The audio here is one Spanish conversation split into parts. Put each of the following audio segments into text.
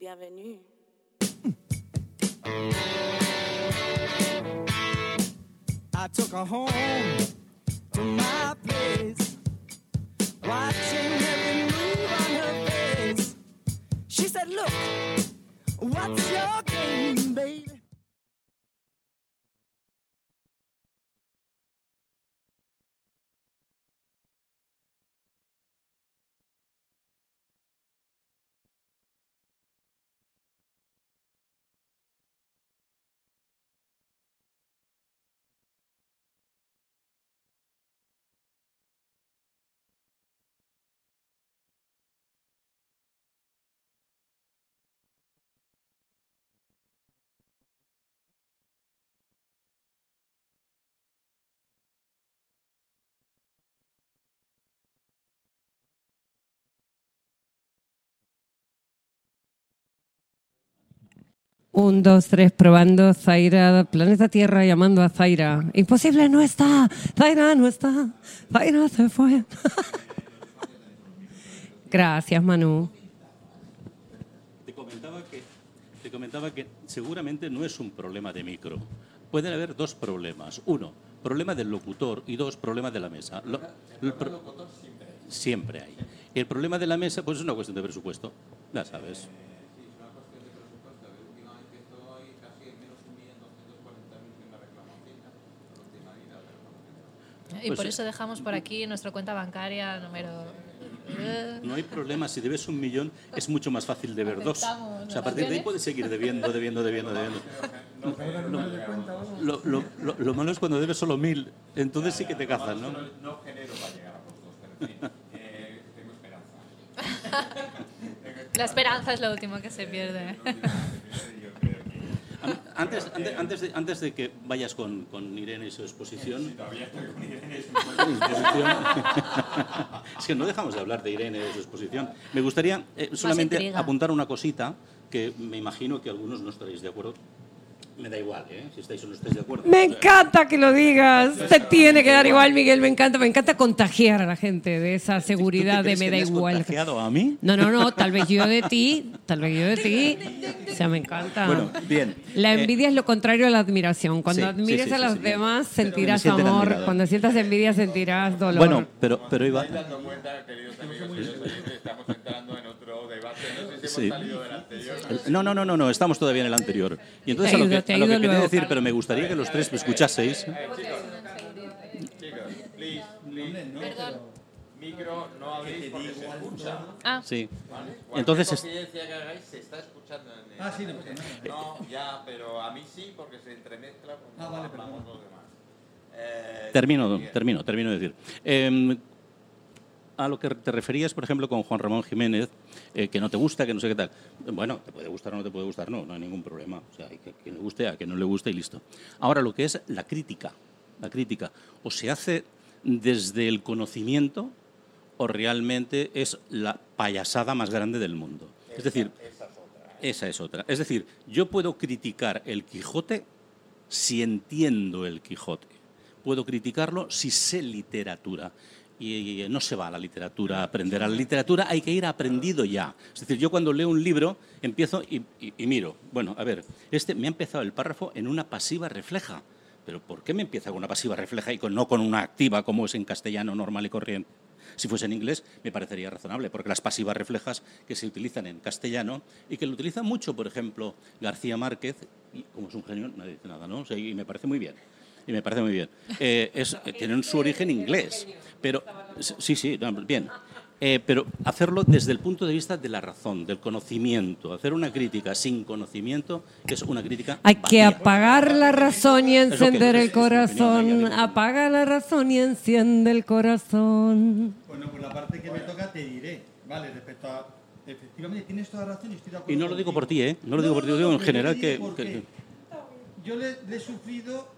Bienvenue. I took her home to my place, watching every move on her face. She said, Look, what's your game, baby? Un, dos, tres, probando. Zaira, planeta Tierra llamando a Zaira. Imposible, no está. Zaira no está. Zaira se fue. Gracias, Manu. Te comentaba, que, te comentaba que seguramente no es un problema de micro. Pueden haber dos problemas. Uno, problema del locutor y dos, problema de la mesa. Lo- el pro- siempre hay. El problema de la mesa pues es una cuestión de presupuesto, ya sabes. Y Pues por sí. eso dejamos por aquí nuestra cuenta bancaria número... eh, No hay problema, si debes un millón es mucho más fácil de ver dos. O sea, a partir de ahí puedes seguir debiendo, debiendo, debiendo, debiendo. Lo, lo- lo- lo malo es cuando debes solo mil, entonces sí que te cazan, ¿no? No genero para llegar a en fin, eh, tengo esperanza. La esperanza es lo último que se pierde. Antes, antes, antes de, antes de que vayas con, con Irene y su exposición. Todavía estoy con Irene y su exposición. es que no dejamos de hablar de Irene y de su exposición. Me gustaría eh, solamente apuntar una cosita que me imagino que algunos no estaréis de acuerdo. Me da igual, ¿eh? Si estáis o no estáis de acuerdo. Me encanta que lo digas. Te tiene que dar igual, Miguel. Me encanta. Me encanta contagiar a la gente de esa seguridad de crees me que da me has igual. contagiado a mí? No, no, no. Tal vez yo de ti. Tal vez yo de ti. O sea, me encanta. Bueno, bien. La Eh, envidia es lo contrario a la admiración. Cuando sí, admires sí, sí, a los demás, sentirás me amor. admirado. Cuando sientas envidia, sentirás dolor. Bueno, pero, pero iba. ¿Estáis dando cuenta, queridos amigos y queridos oyentes, estamos entrando en Sí. No, no, no, no, no, estamos todavía en el anterior. Y entonces a lo que, te a lo que ayudo quería decir, pero me gustaría que los tres me escuchaseis. Eh. Micro, no habléis porque se escucha. Ah, Sí. Entonces, es- confidencia que hagáis se está escuchando en el... Ah, sí, no. No, ya, pero a mí sí porque se entremezcla con Ah, vale, los demás. Eh, Termino, bien. termino, termino de decir. Eh, a lo que te referías, por ejemplo, con Juan Ramón Jiménez, eh, que no te gusta, que no sé qué tal. Bueno, te puede gustar o no te puede gustar, no, no hay ningún problema. O sea, hay que, que le guste, a que no le guste y listo. Ahora, lo que es la crítica, la crítica, o se hace desde el conocimiento o realmente es la payasada más grande del mundo. Es decir, esa es otra. Es decir, yo puedo criticar el Quijote si entiendo el Quijote. Puedo criticarlo si sé literatura. Y, y no se va a la literatura a aprender. A la literatura hay que ir aprendido ya. Es decir, yo cuando leo un libro empiezo y, miro. Bueno, a ver, este me ha empezado el párrafo en una pasiva refleja. Pero ¿por qué me empieza con una pasiva refleja y no con una activa como es en castellano normal y corriente? Si fuese en inglés, me parecería razonable, porque las pasivas reflejas que se utilizan en castellano y que lo utilizan mucho, por ejemplo, García Márquez, y como es un genio, nadie dice nada, ¿no? O y me parece muy bien. Y me parece muy bien. Eh, es- eh, tienen su origen inglés, pero sí, sí, no, bien. Eh, pero hacerlo desde el punto de vista de la razón, del conocimiento. Hacer una crítica sin conocimiento es una crítica. Hay que apagar la razón y encender el corazón. Apaga la razón y enciende el corazón. Bueno, pues la parte que me toca te diré. Vale, respecto a. Efectivamente, tienes toda la razón y estoy de acuerdo. Y no lo digo por ti, ¿eh? No lo digo por ti, lo digo en general que- Yo le, le he sufrido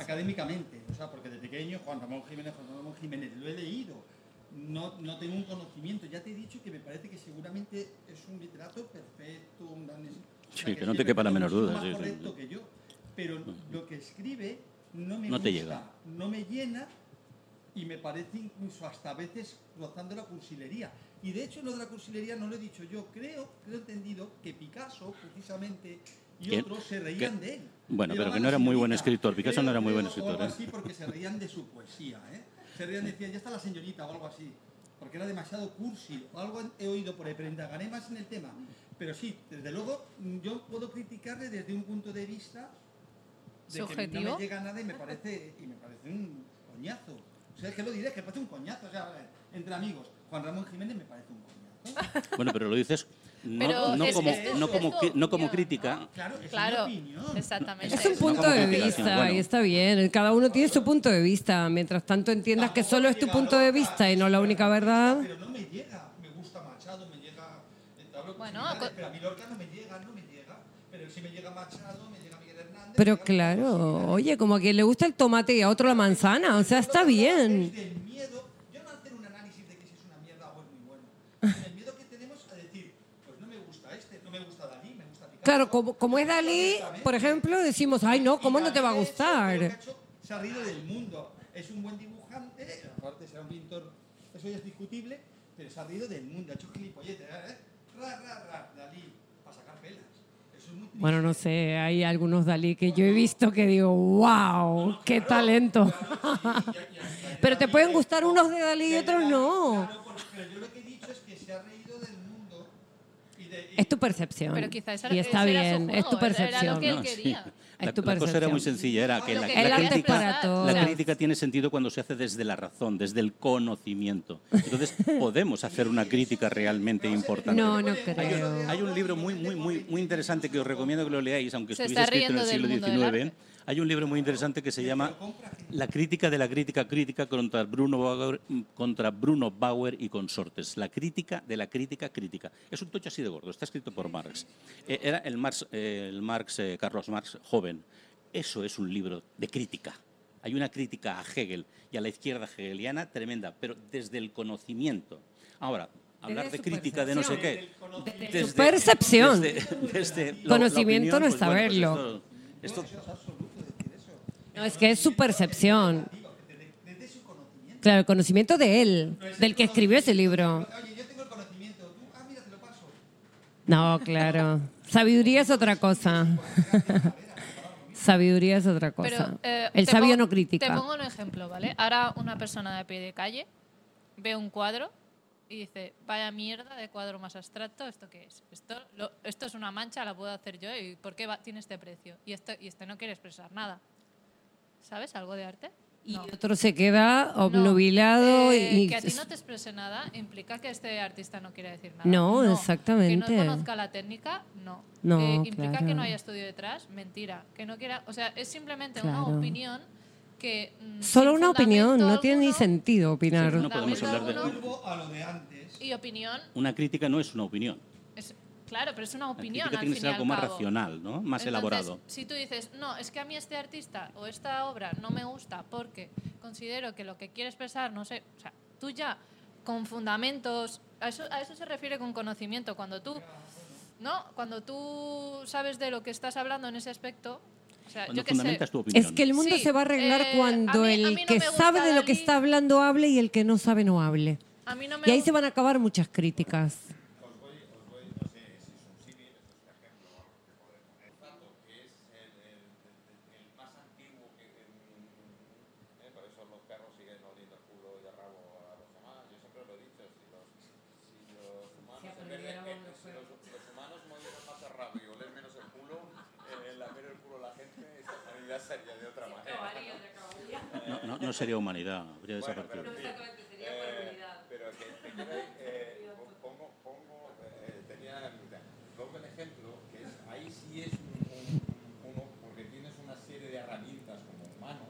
académicamente, o sea, porque de pequeño Juan Ramón Jiménez, Juan Ramón Jiménez, lo he leído. No, no tengo un conocimiento. Ya te he dicho que me parece que seguramente es un literato perfecto, un gran... es- o sea, Sí, que no te quepa la menor duda, más sí, correcto sí. que yo. Pero lo que escribe no me No te gusta, llega. no me llena y me parece incluso hasta a veces rozando la cursilería. Y de hecho, lo de la cursilería no lo he dicho yo. Creo, creo entendido que Picasso, precisamente, y otros se reían ¿Qué? de él. Bueno, pero que no era muy buen escritor. Picasso no era muy buen Creo, o escritor, algo ¿eh? así porque se reían de su poesía, ¿eh? Se reían, decían, ya está la señorita o algo así. Porque era demasiado cursi. O algo he oído por ahí, pero indagaré más en el tema. Pero sí, desde luego, yo puedo criticarle desde un punto de vista de que no ¿Subjetivo? me llega nada y me parece, y me parece un coñazo. O sea, es que lo diré, es que me parece un coñazo. O sea, a entre amigos, Juan Ramón Jiménez me parece un coñazo. Bueno, pero lo dices no, no es- como, es no como, no crítica. Claro, es Claro, mi opinión. exactamente. Es un punto de vista bueno. y está bien. Cada uno tiene su punto de vista. Mientras tanto entiendas que solo es tu punto de vista y no la única verdad. Pero no me llega. Me gusta Machado, me llega. eh, Bueno, pero a mí Lorca no me llega, no me llega. Pero si me llega Machado, me llega Miguel Hernández. Pero claro, oye, como a quien le gusta el tomate y a otro la manzana. O sea, está bien. Es del miedo. Yo no hacer un análisis de que si es una mierda o es muy bueno. sino El miedo que tenemos a decir, pues no me gusta este, no me gusta Dalí, me gusta Picasso. Claro, como, como es Dalí, por ejemplo, decimos, ay no, ¿cómo no te va a gustar? Se ha reído del mundo. Es un buen dibujante, aparte será un pintor, eso ya es discutible, pero se ha reído del mundo. Ha hecho gilipolletes, ¿eh? Ra, ra, ra, Dalí, para sacar pelas. Eso es muy triste. Bueno, no sé, hay algunos Dalí que yo he visto que digo, wow, qué talento. Pero te pueden gustar unos de Dalí y otros no. Claro, pero yo lo que he dicho es que se ha reído del mundo y de... y- Es tu percepción. Pero quizás Y está ese era su bien, es tu juego, era- Era lo que él percepción. No, sí. Es La, tu la cosa era muy sencilla, era que la, crítica, la tiene sentido cuando se hace desde la razón, desde el conocimiento. Entonces podemos hacer una crítica realmente importante. No, no Hay un, creo. hay un libro muy, muy, muy, muy interesante que os recomiendo que lo leáis, aunque Se estuviese escrito en el siglo XIX. Hay un libro muy interesante que se llama La crítica de la crítica crítica contra Bruno Bauer, contra Bruno Bauer y consortes. La crítica de la crítica crítica. Es un tocho así de gordo, está escrito por Marx. Eh, era el Marx, eh, el Marx eh, Carlos Marx joven. Eso es un libro de crítica. Hay una crítica a Hegel y a la izquierda hegeliana tremenda, pero desde el conocimiento. Ahora, hablar de crítica de no sé qué. Desde su percepción. desde- desde la- Conocimiento la no es pues bueno, pues saberlo. esto- esto- No, es que es su percepción. Claro, el conocimiento de él, del que escribió ese libro. Oye, yo tengo el conocimiento, tú, ah, mira, te lo paso. No, claro. Sabiduría es otra cosa. Sabiduría es otra cosa. Pero, eh, el te sabio pongo- no Te critica. pongo un ejemplo, ¿vale? Ahora una persona de pie de calle ve un cuadro y dice, vaya mierda de cuadro más abstracto, ¿esto qué es? Esto, lo- esto es una mancha, la puedo hacer yo y ¿por qué va- tiene este precio? Y, esto, y este no quiere expresar nada. ¿Sabes algo de arte? Y No. otro se queda No. obnubilado Eh, y... que a ti no te exprese nada implica que este artista no quiere decir nada. No, exactamente. Que no conozca la técnica, no. No, Eh, implica claro. que no haya estudio detrás, mentira. Que no quiera, o sea, es simplemente Claro. una opinión que mm, Solo una opinión, no fundamento tiene ni alguno- sentido opinar. Sí, no podemos hablar de- alguno, Vuelvo a lo de antes. y opinión Una crítica no es una opinión. Claro, pero es una La opinión al tiene que ser algo al más racional, ¿no? Más Entonces, elaborado. Si tú dices, no, es que a mí este artista o esta obra no me gusta porque considero que lo que quiere expresar, no sé, o sea, tú ya con fundamentos, a eso, a eso se refiere con conocimiento, cuando tú, ¿no? Cuando tú sabes de lo que estás hablando en ese aspecto, o sea, Cuando yo qué sé, tu opinión. Es que el mundo Sí, se va a arreglar eh, cuando a mí- el no que sabe de lo que está hablando hable y el que no sabe no hable. a mí no me Y ahí gusta- se van a acabar muchas críticas. más antiguo que eh, por eso los perros siguen oliendo el culo y el rabo a los demás yo siempre lo he dicho si los, si los humanos en vez de- eh, si los, los humanos movieran más el rabo y oler menos el culo eh, lamer el culo a la gente esta humanidad sería de otra manera No, no, no sería humanidad, habría desaparecido. Eh, pero que te quiero eh, pongo, pongo eh, tenía pongo el ejemplo que es ahí sí es un, un- uno porque tienes una serie de herramientas como humano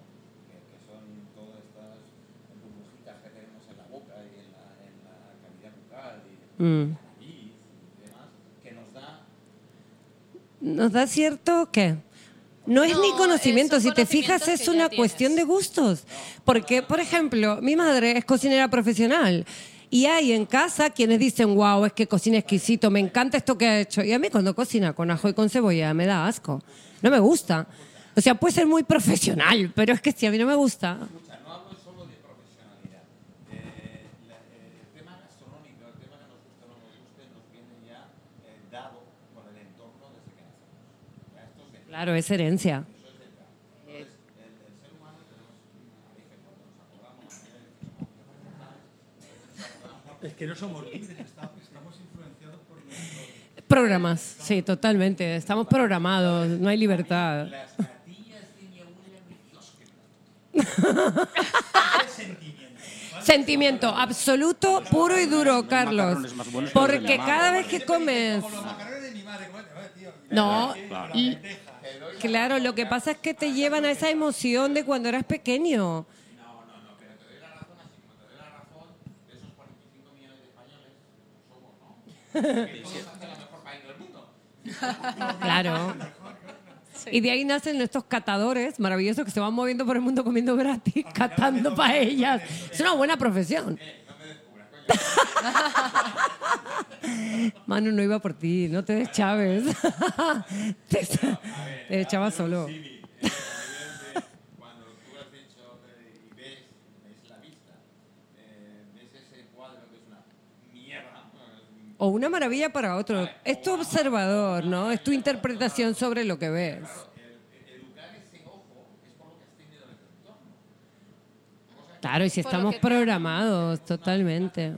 que, que son todas estas burbujitas que tenemos en la boca y en la, en la cavidad bucal y Mm. en la nariz y demás que nos da ¿Nos da cierto qué? No es No, ni conocimiento, si te fijas es una cuestión de gustos. Porque, por ejemplo, mi madre es cocinera profesional y hay en casa quienes dicen, wow, es que cocina exquisito, me encanta esto que ha hecho. Y a mí cuando cocina con ajo y con cebolla me da asco, no me gusta. O sea, puede ser muy profesional, pero es que si a mí no me gusta, escucha no hablo solo de profesional Claro, es herencia. Es que no somos libres, está- estamos influenciados por nuestro... Programas, sí, totalmente. Estamos programados, no hay libertad. Las gatillas de mi abuela me sentimiento. Absoluto, puro y duro, Carlos. Porque cada vez que comes... Con los macarrones de mi madre, bueno, tío. No, Claro. y- claro, lo que pasa es que te llevan a esa emoción de cuando eras pequeño. Claro. Y de ahí nacen estos catadores maravillosos que se van moviendo por el mundo comiendo gratis, catando paellas. Es una buena profesión. Manu no iba por ti, no te des Chávez. te, te echaba solo. Eh, O una maravilla para otro. Es tu observador, ¿no? Es tu interpretación sobre lo que ves. educar ese ojo es por lo que has tenido en el entorno. Claro, y si estamos programados totalmente.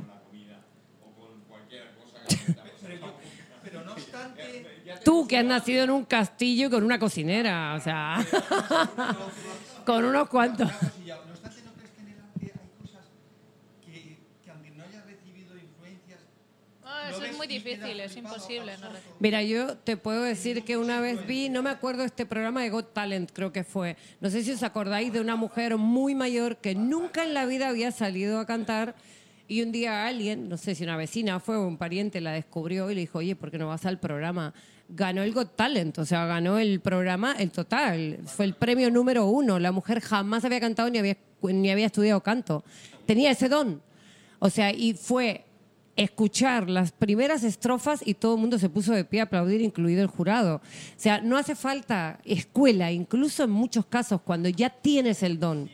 Pero no obstante, Tú que has nacido en un castillo con una cocinera, o sea, con unos cuantos. no obstante, ¿no crees que en el arte hay cosas que, que aunque no hayas recibido influencias... Ah, lo eso es muy difícil, es imposible. No? Mira, yo te puedo decir que una vez vi, no me acuerdo este programa de Got Talent, creo que fue. No sé si os acordáis de una mujer muy mayor que nunca en la vida había salido a cantar y un día alguien, no sé si una vecina fue o un pariente, la descubrió y le dijo, oye, ¿por qué no vas al programa? Ganó el Got Talent, o sea, ganó el programa, el total. Fue el premio número uno. La mujer jamás había cantado ni había, ni había estudiado canto. Tenía ese don. O sea, y fue escuchar las primeras estrofas y todo el mundo se puso de pie a aplaudir, incluido el jurado. O sea, no hace falta escuela, incluso en muchos casos, cuando ya tienes el don.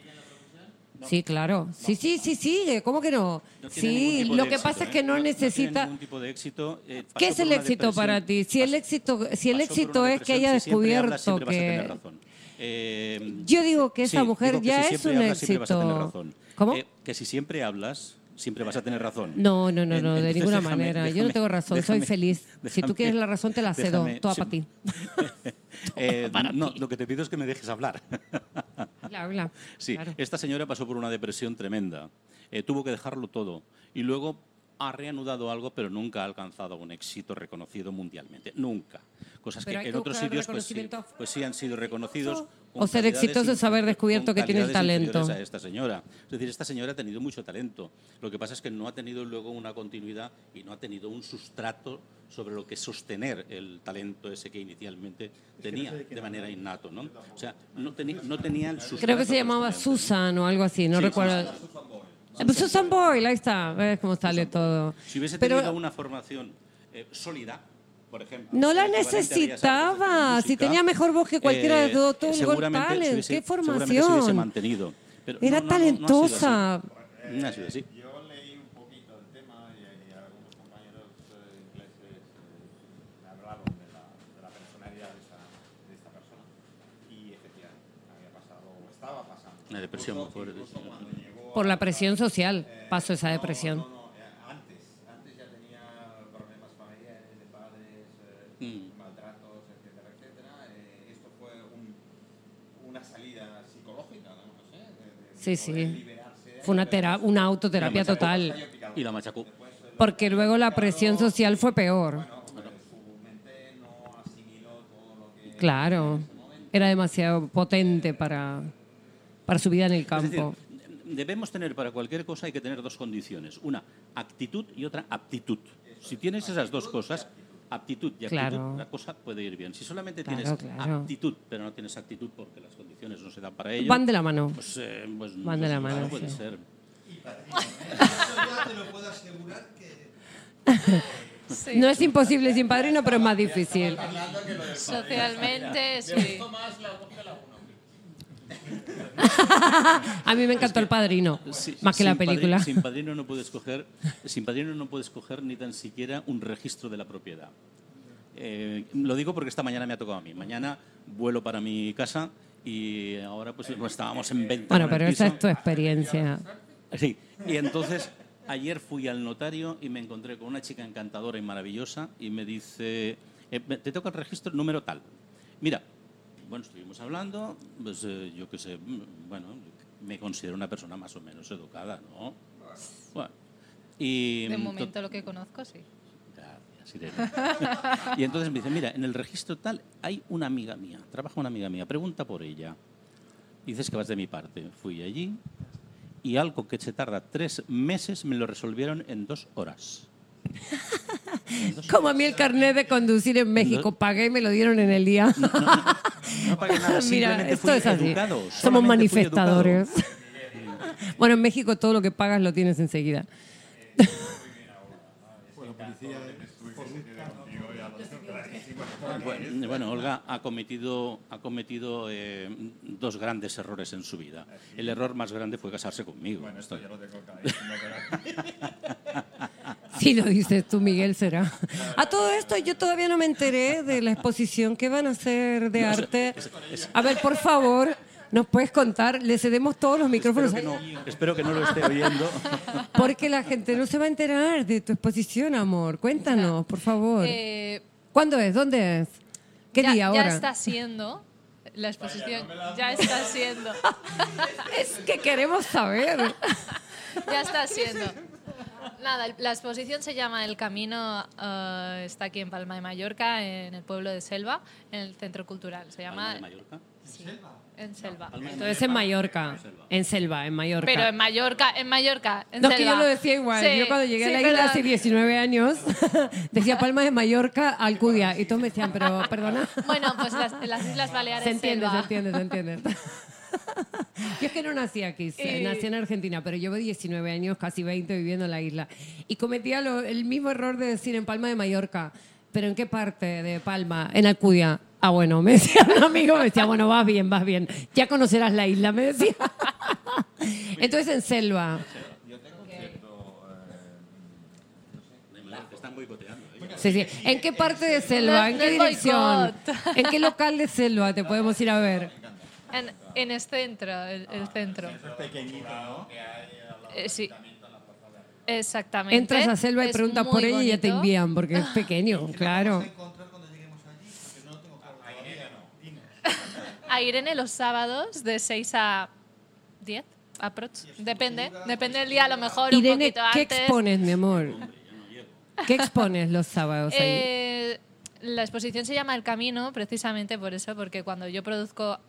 Sí, claro. Sí, sí, sí, sigue. ¿Cómo que no? No sí, lo que éxito, pasa es ¿eh? que no, tiene necesita... ningún tipo de éxito. eh, ¿Qué es el éxito para ti? Si el éxito, si el éxito es que haya si siempre hablas, descubierto que... razón. Eh, Yo digo que esa sí, mujer ya si es un hablas, siempre vas a tener éxito. razón. ¿Cómo? Eh, que si siempre hablas, siempre vas a tener razón. No, no, no, no, de ninguna déjame- manera. Yo no tengo razón, soy feliz. si tú quieres la razón, te la cedo, toda sí. para ti. Eh, no, lo que te pido es que me dejes hablar. Sí, Claro. esta señora pasó por una depresión tremenda. Eh, tuvo que dejarlo todo. Y luego ha reanudado algo, pero nunca ha alcanzado un éxito reconocido mundialmente. Nunca. Cosas Pero que en otros sitios pues sí, pues sí han sido reconocidos. con O ser calidades exitoso es haber descubierto que tienes calidades talento. a esta señora. Es decir, esta señora ha tenido mucho talento. Lo que pasa es que no ha tenido luego una continuidad y no ha tenido un sustrato sobre lo que sostener el talento ese que inicialmente tenía de manera innato, ¿no? O sea, no, tenía no tenía el sustrato. Creo que se llamaba. Susan o algo así, no recuerdo. Pues Susan Boyle, ahí está, ves cómo sale todo. Si hubiese Pero tenido una formación eh, sólida, por ejemplo. no la equivalente a Bellas Artes de necesitaba, si música, tenía mejor voz que cualquiera de todo, todo el Got seguramente se Talent, hubiese- qué seguramente se hubiese formación. mantenido. Pero Era no, no, no, no ha sido talentosa. así. No ha sido así. Yo leí un poquito el tema y, y algunos compañeros eh, ingleses eh, me hablaron de la, de la personalidad de esta, de esta persona. Y efectivamente, había pasado, o estaba pasando. Una depresión Incluso- muy fuerte, incluso cuando Por la presión social pasó esa no, depresión. No, no, eh, antes, antes ya tenía problemas familiares, de padres, eh, Mm. maltratos, etcétera, etcétera. Eh, esto fue un- una salida psicológica, ¿no? No sé, de- de- de Sí, sí. Fue una, tera- una autoterapia total, Y la machacó. porque luego la presión social fue peor. Bueno, pues, su mente no asimiló todo lo que Claro, era demasiado potente para, para su vida en el campo. Debemos tener para cualquier cosa hay que tener dos condiciones, una actitud y otra aptitud. Si tienes esas dos cosas, aptitud y actitud, Claro. la cosa puede ir bien. Si solamente Claro, tienes claro. aptitud, pero no tienes actitud porque las condiciones no se dan para ello, Van de la mano. pues, eh, pues, Van de pues la no mano, puede sí. ser. Eso ya te lo puedo asegurar que... Sí. No es imposible sin padrino, pero es más difícil. Socialmente, sí. A mí me encantó el padrino, Sí, más que la película. sin padrino no puedes coger, sin padrino no puedes coger ni tan siquiera un registro de la propiedad. Eh, lo digo porque esta mañana me ha tocado a mí. Mañana vuelo para mi casa y ahora pues estábamos en venta. Bueno, pero esa es tu experiencia. Sí, y entonces ayer fui al notario y me encontré con una chica encantadora y maravillosa y me dice, eh, te toca el registro número tal. Mira, bueno, estuvimos hablando, pues eh, yo qué sé, mm, bueno, me considero una persona más o menos educada, ¿no? Bueno, y De mm, momento lo que conozco, sí. Gracias, Irene. y entonces me dice, mira, en el registro tal hay una amiga mía, trabaja una amiga mía, pregunta por ella. Dices que vas de mi parte. Fui allí y algo que se tarda tres meses me lo resolvieron en dos horas. Como a mí el carnet de conducir en México, pagué y me lo dieron en el día. No pagué nada, Mira, esto fui es así. educado, Somos manifestadores. bueno, en México todo lo que pagas lo tienes enseguida. Bueno, bueno, Olga ha cometido, ha cometido eh, dos grandes errores en su vida. El error más grande fue casarse conmigo. Esto- Si lo dices tú, Miguel, será. A todo esto yo todavía no me enteré de la exposición que van a hacer de arte. A ver, por favor, ¿nos puedes contar? Le cedemos todos los micrófonos Espero que, no, espero que no lo esté oyendo. Porque la gente no se va a enterar de tu exposición, amor. Cuéntanos, por favor. Eh, ¿Cuándo es? ¿Dónde es? ¿Qué ya, día ahora? ya está siendo la exposición. Ya está siendo. Es que queremos saber. Ya está siendo. Nada, la exposición se llama El Camino, eh, está aquí en Palma de Mallorca, en el pueblo de Selva, en el centro cultural. Se Palma llama de Mallorca. Sí, en Selva. Entonces en Mallorca. En Selva, en Mallorca. Pero en Mallorca, en Mallorca, en No, es que Selva. yo lo decía igual. Sí, yo cuando llegué sí, a la isla pero- hace 19 años, decía Palma de Mallorca, Alcudia. Y todos me decían, pero perdona. Bueno, pues las, las Islas Baleares. Se entiende, Selva. se entiende, se entiende. Yo es que no nací aquí, Y- nací en Argentina, pero llevo 19 años, casi 20 viviendo en la isla. Y cometía lo- el mismo error de decir en Palma de Mallorca. ¿Pero en qué parte de Palma? En Alcudia. Ah, bueno, me decía un amigo, me decía, bueno, vas bien, vas bien. Ya conocerás la isla, me decía. Entonces en Selva. Te están boicoteando. ¿eh? Sí, sí. ¿En qué parte de Selva? No- ¿En no qué dirección? ¿En qué local de Selva te podemos ir a ver? En, en el centro, el, el centro. Eh, sí. Exactamente. Entras a Selva y Es preguntas por ella y ya te envían, porque es pequeño, claro. A Irene los sábados de 6 a 10, aprox. Depende, depende del día, a lo mejor un Irene, poquito ¿qué antes. expones, mi amor? ¿Qué expones los sábados ahí? Eh, la exposición se llama El Camino precisamente por eso, porque cuando yo produzco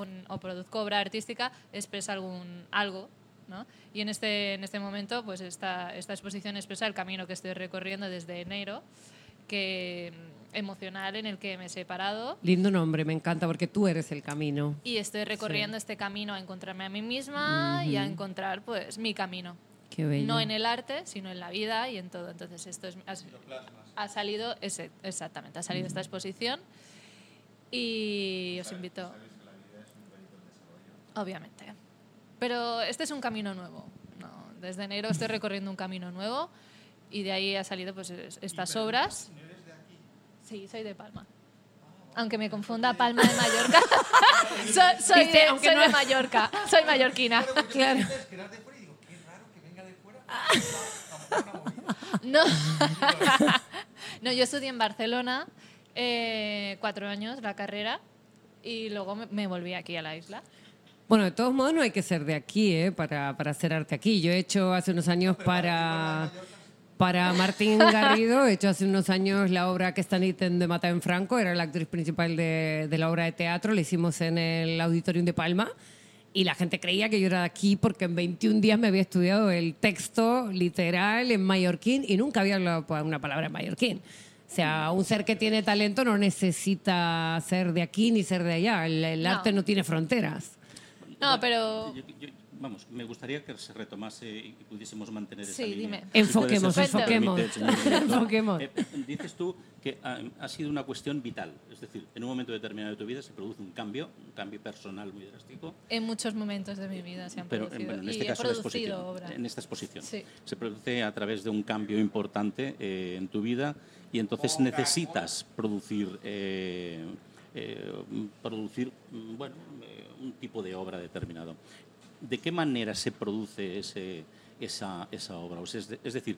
un- o produzco obra artística expresa algún algo, ¿no? Y en este, en este momento, pues esta, esta exposición expresa el camino que estoy recorriendo desde enero, que emocional en el que me he separado Lindo nombre, me encanta, porque tú eres el camino. y estoy recorriendo este camino a encontrarme a mí misma y a encontrar pues mi camino. Qué bello. No en el arte, sino en la vida y en todo. Entonces esto es, ha, ha salido, ese, exactamente, ha salido esta exposición y os invito. Obviamente. Pero este es un camino nuevo. ¿no? Desde enero estoy recorriendo un camino nuevo y de ahí ha salido pues es- estas obras. Sí, soy de Palma. Aunque me confunda Palma de Mallorca. soy soy de, aunque soy no- de Mallorca. Soy mallorquina. Claro. No. no, yo estudié en Barcelona eh, cuatro años la carrera y luego me, me volví aquí a la isla. Bueno, de todos modos no hay que ser de aquí, ¿eh? Para, para hacer arte aquí. Yo he hecho hace unos años para, para Martín Garrido, he hecho hace unos años la obra que está en ítem de Mata en Franco, era la actriz principal de, de la obra de teatro, la hicimos en el Auditorium de Palma. Y la gente creía que yo era de aquí porque en 21 días me había estudiado el texto literal en mallorquín y nunca había hablado una palabra en mallorquín. O sea, un ser que tiene talento no necesita ser de aquí ni ser de allá. El, el No. arte no tiene fronteras. No, pero Yo, yo- vamos, me gustaría que se retomase y pudiésemos mantener esa Sí, línea. dime. Enfoquemos, ser, si me enfoquemos. permite. Enfoquemos. Eh, dices tú que ha, ha sido una cuestión vital, es decir, en un momento determinado de tu vida se produce un cambio, un cambio personal muy drástico, En muchos momentos de mi vida se han pero producido. bueno, en y este he caso la producido exposición, obra. en esta exposición, Sí. se produce a través de un cambio importante eh, en tu vida y entonces necesitas producir eh, eh, producir mm, bueno eh, un tipo de obra determinado. ¿De qué manera se produce ese, esa, esa obra? O sea, es, de- es decir,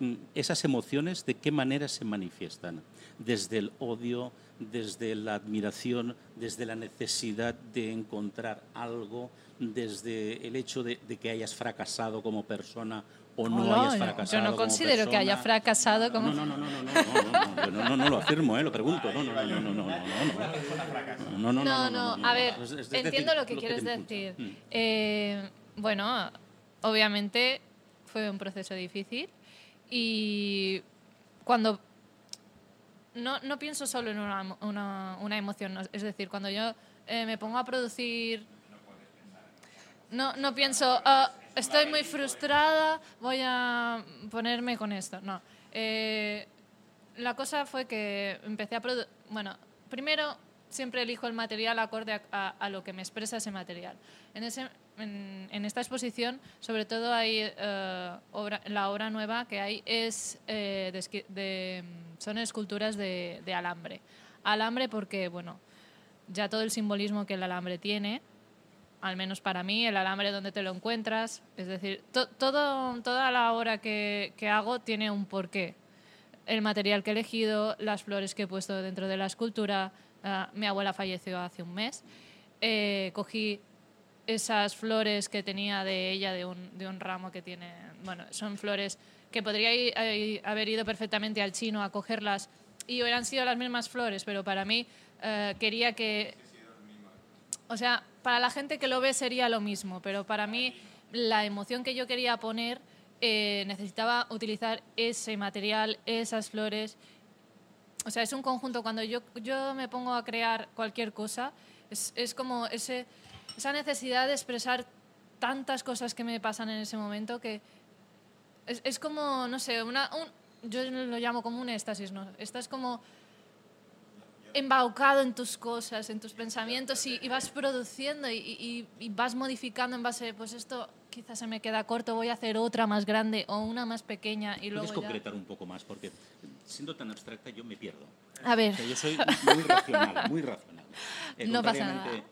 mm, esas emociones, ¿de qué manera se manifiestan? Desde el odio, desde la admiración, desde la necesidad de encontrar algo, desde el hecho de que hayas fracasado como persona o no Hola, hayas yo- fracasado. Yo no considero que haya fracasado como. No, no, no, no, no, no, no, no, no, no, no, no lo afirmo, eh, lo pregunto. No, no, no, no, no, no, no, no, no, no, No, no, a ver, entiendo lo que quieres decir. Mm. Eh, bueno, obviamente fue un proceso difícil y cuando no, no pienso solo en una, una, una emoción, no, es decir, cuando yo eh, me pongo a producir, no, no pienso, "Ah, estoy muy frustrada, voy a ponerme con esto, no. Eh, la cosa fue que empecé a producir, bueno, primero siempre elijo el material acorde a, a- a lo que me expresa ese material. En, ese, en, en esta exposición, sobre todo hay eh, obra, la obra nueva que hay es eh, de de, son esculturas de, de alambre. Alambre porque, bueno, ya todo el simbolismo que el alambre tiene, al menos para mí, el alambre donde te lo encuentras, es decir, to- todo, toda la obra que, que hago tiene un porqué. El material que he elegido, las flores que he puesto dentro de la escultura. ah, mi abuela falleció hace un mes. Eh, cogí esas flores que tenía de ella, de un, de un ramo que tiene, bueno, son flores que podría haber ido perfectamente al chino a cogerlas y hubieran sido las mismas flores, pero para mí eh, quería que o sea, para la gente que lo ve sería lo mismo, pero para mí la emoción que yo quería poner eh, necesitaba utilizar ese material, esas flores. O sea, es un conjunto. Cuando yo, yo me pongo a crear cualquier cosa, es, es como ese, esa necesidad de expresar tantas cosas que me pasan en ese momento que es, es como, no sé, una, un, yo lo llamo como un éxtasis, ¿no? Estás como embaucado en tus cosas, en tus pensamientos y, y vas produciendo y, y- y vas modificando en base, pues esto quizás se me queda corto, voy a hacer otra más grande o una más pequeña y luego Puedes ya... concretar un poco más, porque siendo tan abstracta yo me pierdo. A ver, O sea, yo soy muy racional, muy racional. Eh, No pasa vale.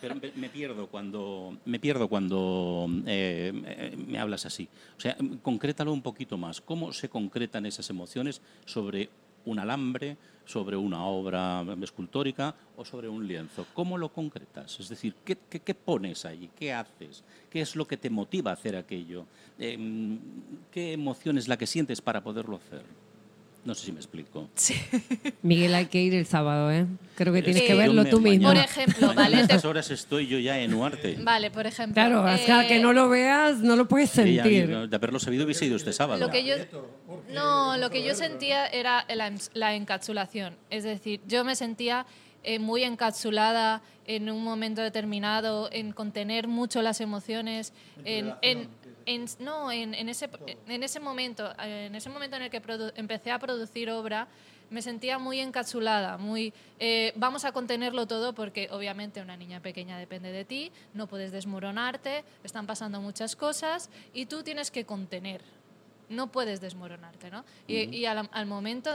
Pero me- me pierdo cuando me pierdo cuando eh, eh, me hablas así. O sea, concrétalo un poquito más. ¿Cómo se concretan esas emociones sobre un alambre, sobre una obra escultórica o sobre un lienzo? ¿Cómo lo concretas? Es decir, ¿qué, pones allí? ¿Qué haces? ¿Qué es lo que te motiva a hacer aquello? Eh, ¿Qué emoción es la que sientes para poderlo hacer? No sé si me explico. Miguel, hay que ir el sábado, ¿eh? Creo que tienes Eh, que verlo me- tú mismo. por ejemplo, mañana ¿vale? A estas horas estoy yo ya en Uarte. vale, por ejemplo... Claro, o sea, eh, que no lo veas, no lo puedes Sí, ya, sentir. de haberlo sabido hubiese ido este sábado. Lo que yo, no, lo que yo sentía era la encapsulación. Es decir, yo me sentía eh, muy encapsulada en un momento determinado, en contener mucho las emociones, en, en- en- no, en, en ese, en ese momento, eh, en ese momento en el que produ- empecé a producir obra, me sentía muy encapsulada, muy eh, vamos a contenerlo todo porque obviamente una niña pequeña depende de ti, no puedes desmoronarte, están pasando muchas cosas y tú tienes que contener no puedes desmoronarte, ¿no? Y, y al, al momento,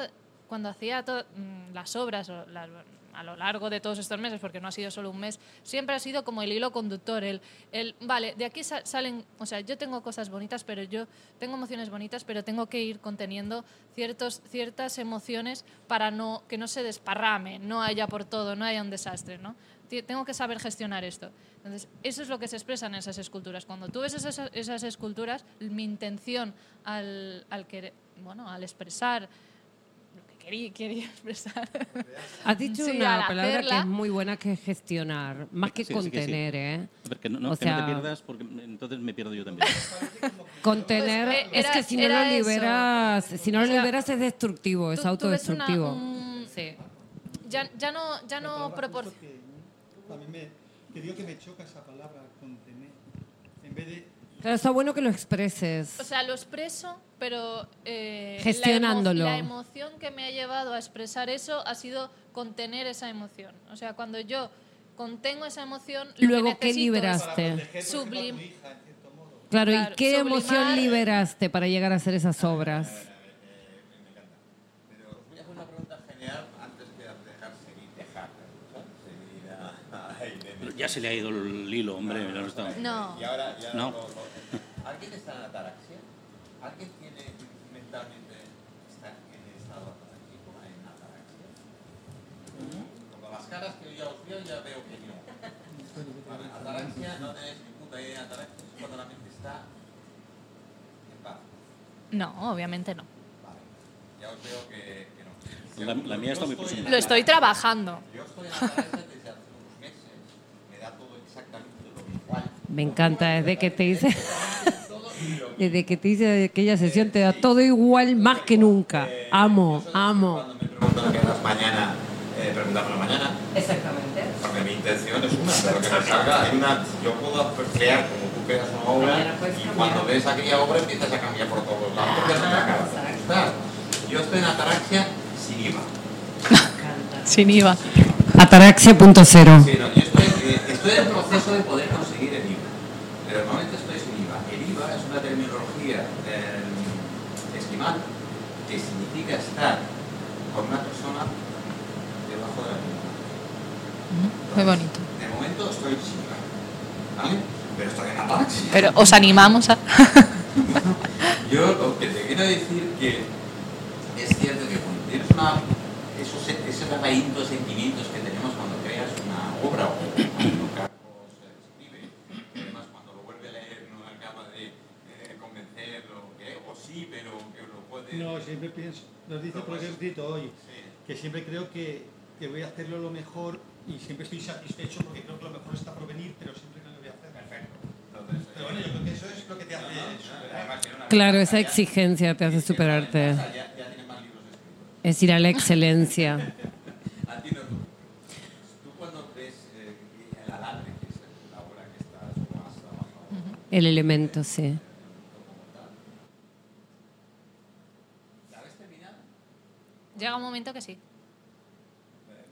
cuando hacía mm, las obras o la- a lo largo de todos estos meses, porque no ha sido solo un mes, siempre ha sido como el hilo conductor, el, el vale, de aquí sa- salen, o sea, yo tengo cosas bonitas, pero yo tengo emociones bonitas, pero tengo que ir conteniendo ciertos, ciertas emociones para no, que no se desparrame, no haya por todo, no haya un desastre, ¿no? Tengo que saber gestionar esto. Entonces, eso es lo que se expresa en esas esculturas. Cuando tú ves esas, esas esculturas, mi intención al, al bueno, al expresar quería, quería expresar. Has dicho Sí, una al palabra que hacerla- es muy buena, que es gestionar, más que Sí, sí que sí. contener, ¿eh? A ver, que no, no, O que no sea- te pierdas, porque entonces me pierdo yo también. Contener Pues, eh, es era- que si no era lo eso. liberas, si no lo sea, liberas es destructivo, es tú- tú ves una- autodestructivo. un- Sí. ya, ya no, ya no proporciona. que. A mí me, que digo que me choca esa palabra, contener. en vez de... Claro, está bueno que lo expreses. O sea, lo expreso, pero... eh, Gestionándolo. La, emo- la emoción que me ha llevado a expresar eso ha sido contener esa emoción. O sea, cuando yo contengo esa emoción... lo que Luego, ¿qué liberaste? Sublim- hija. Claro, ¿y qué sublimar- emoción liberaste para llegar a hacer esas obras? Pero os voy a hacer una pregunta general antes de dejar seguir, dejar, ¿sabes? Seguir a, a Irene. Ya se le ha ido el hilo, hombre. no está- No. Y ahora ya No. lo- lo- ¿Alguien está en ataraxia? ¿Alguien tiene mentalmente está en estado ataráxico, en ataraxia? Como las caras que yo ya os veo, ya veo que no. Vale, ataraxia no tenéis ni puta idea de ataraxia, es cuando la mente está en paz. No, obviamente no. Vale. Ya os veo que, que no. La, la mía está muy próxima. Lo estoy trabajando. Yo estoy en ataraxia desde hace unos meses, me da todo exactamente lo igual. Me encanta, desde que te dice, desde que te dice aquella sesión te da todo igual más que nunca. Amo, amo. Cuando me preguntan qué harás mañana, eh, pregúntamelo mañana. Exactamente. Porque mi intención es una, pero que me salga hay una. Yo puedo crear como tú creas una obra puedes y cambiar. cuando ves aquella obra empiezas a cambiar por todos lados porque gustar. Yo estoy en ataraxia sin IVA. Sin IVA. Ataraxia.0. Sí, no, yo estoy, eh, estoy en el proceso de poder conseguir el IVA. Pero de momento estoy sin IVA. El IVA es una terminología eh, esquimal que significa estar con una persona debajo de la misma. Muy bonito. De momento estoy sin IVA. ¿Vale? Pero estoy en ataraxia. Pero os animamos a... Yo lo que te quiero decir que es cierto que cuando tienes una, esos, ese laberinto de sentimientos que tenemos cuando creas una obra o cuando Carlos escribe, y además cuando lo vuelve a leer no acaba de eh, convencerlo, que, o sí, pero No, siempre pienso, nos dice por ejemplo escrito hoy, Sí. que siempre creo que, que voy a hacerlo lo mejor y siempre estoy satisfecho porque creo que lo mejor está por venir, pero siempre creo que voy a hacer. Perfecto. Entonces, Pero bueno, yo creo que eso es lo que te hace superar. además tiene una Claro, esa exigencia te hace superarte. Ya, ya tiene más libros escritos. Es ir a la excelencia. A ti no tú. Cuando ves eh, el alambre, que es la obra que estás más trabajando, El elemento, sí. ¿la ves terminada? Llega un momento que sí.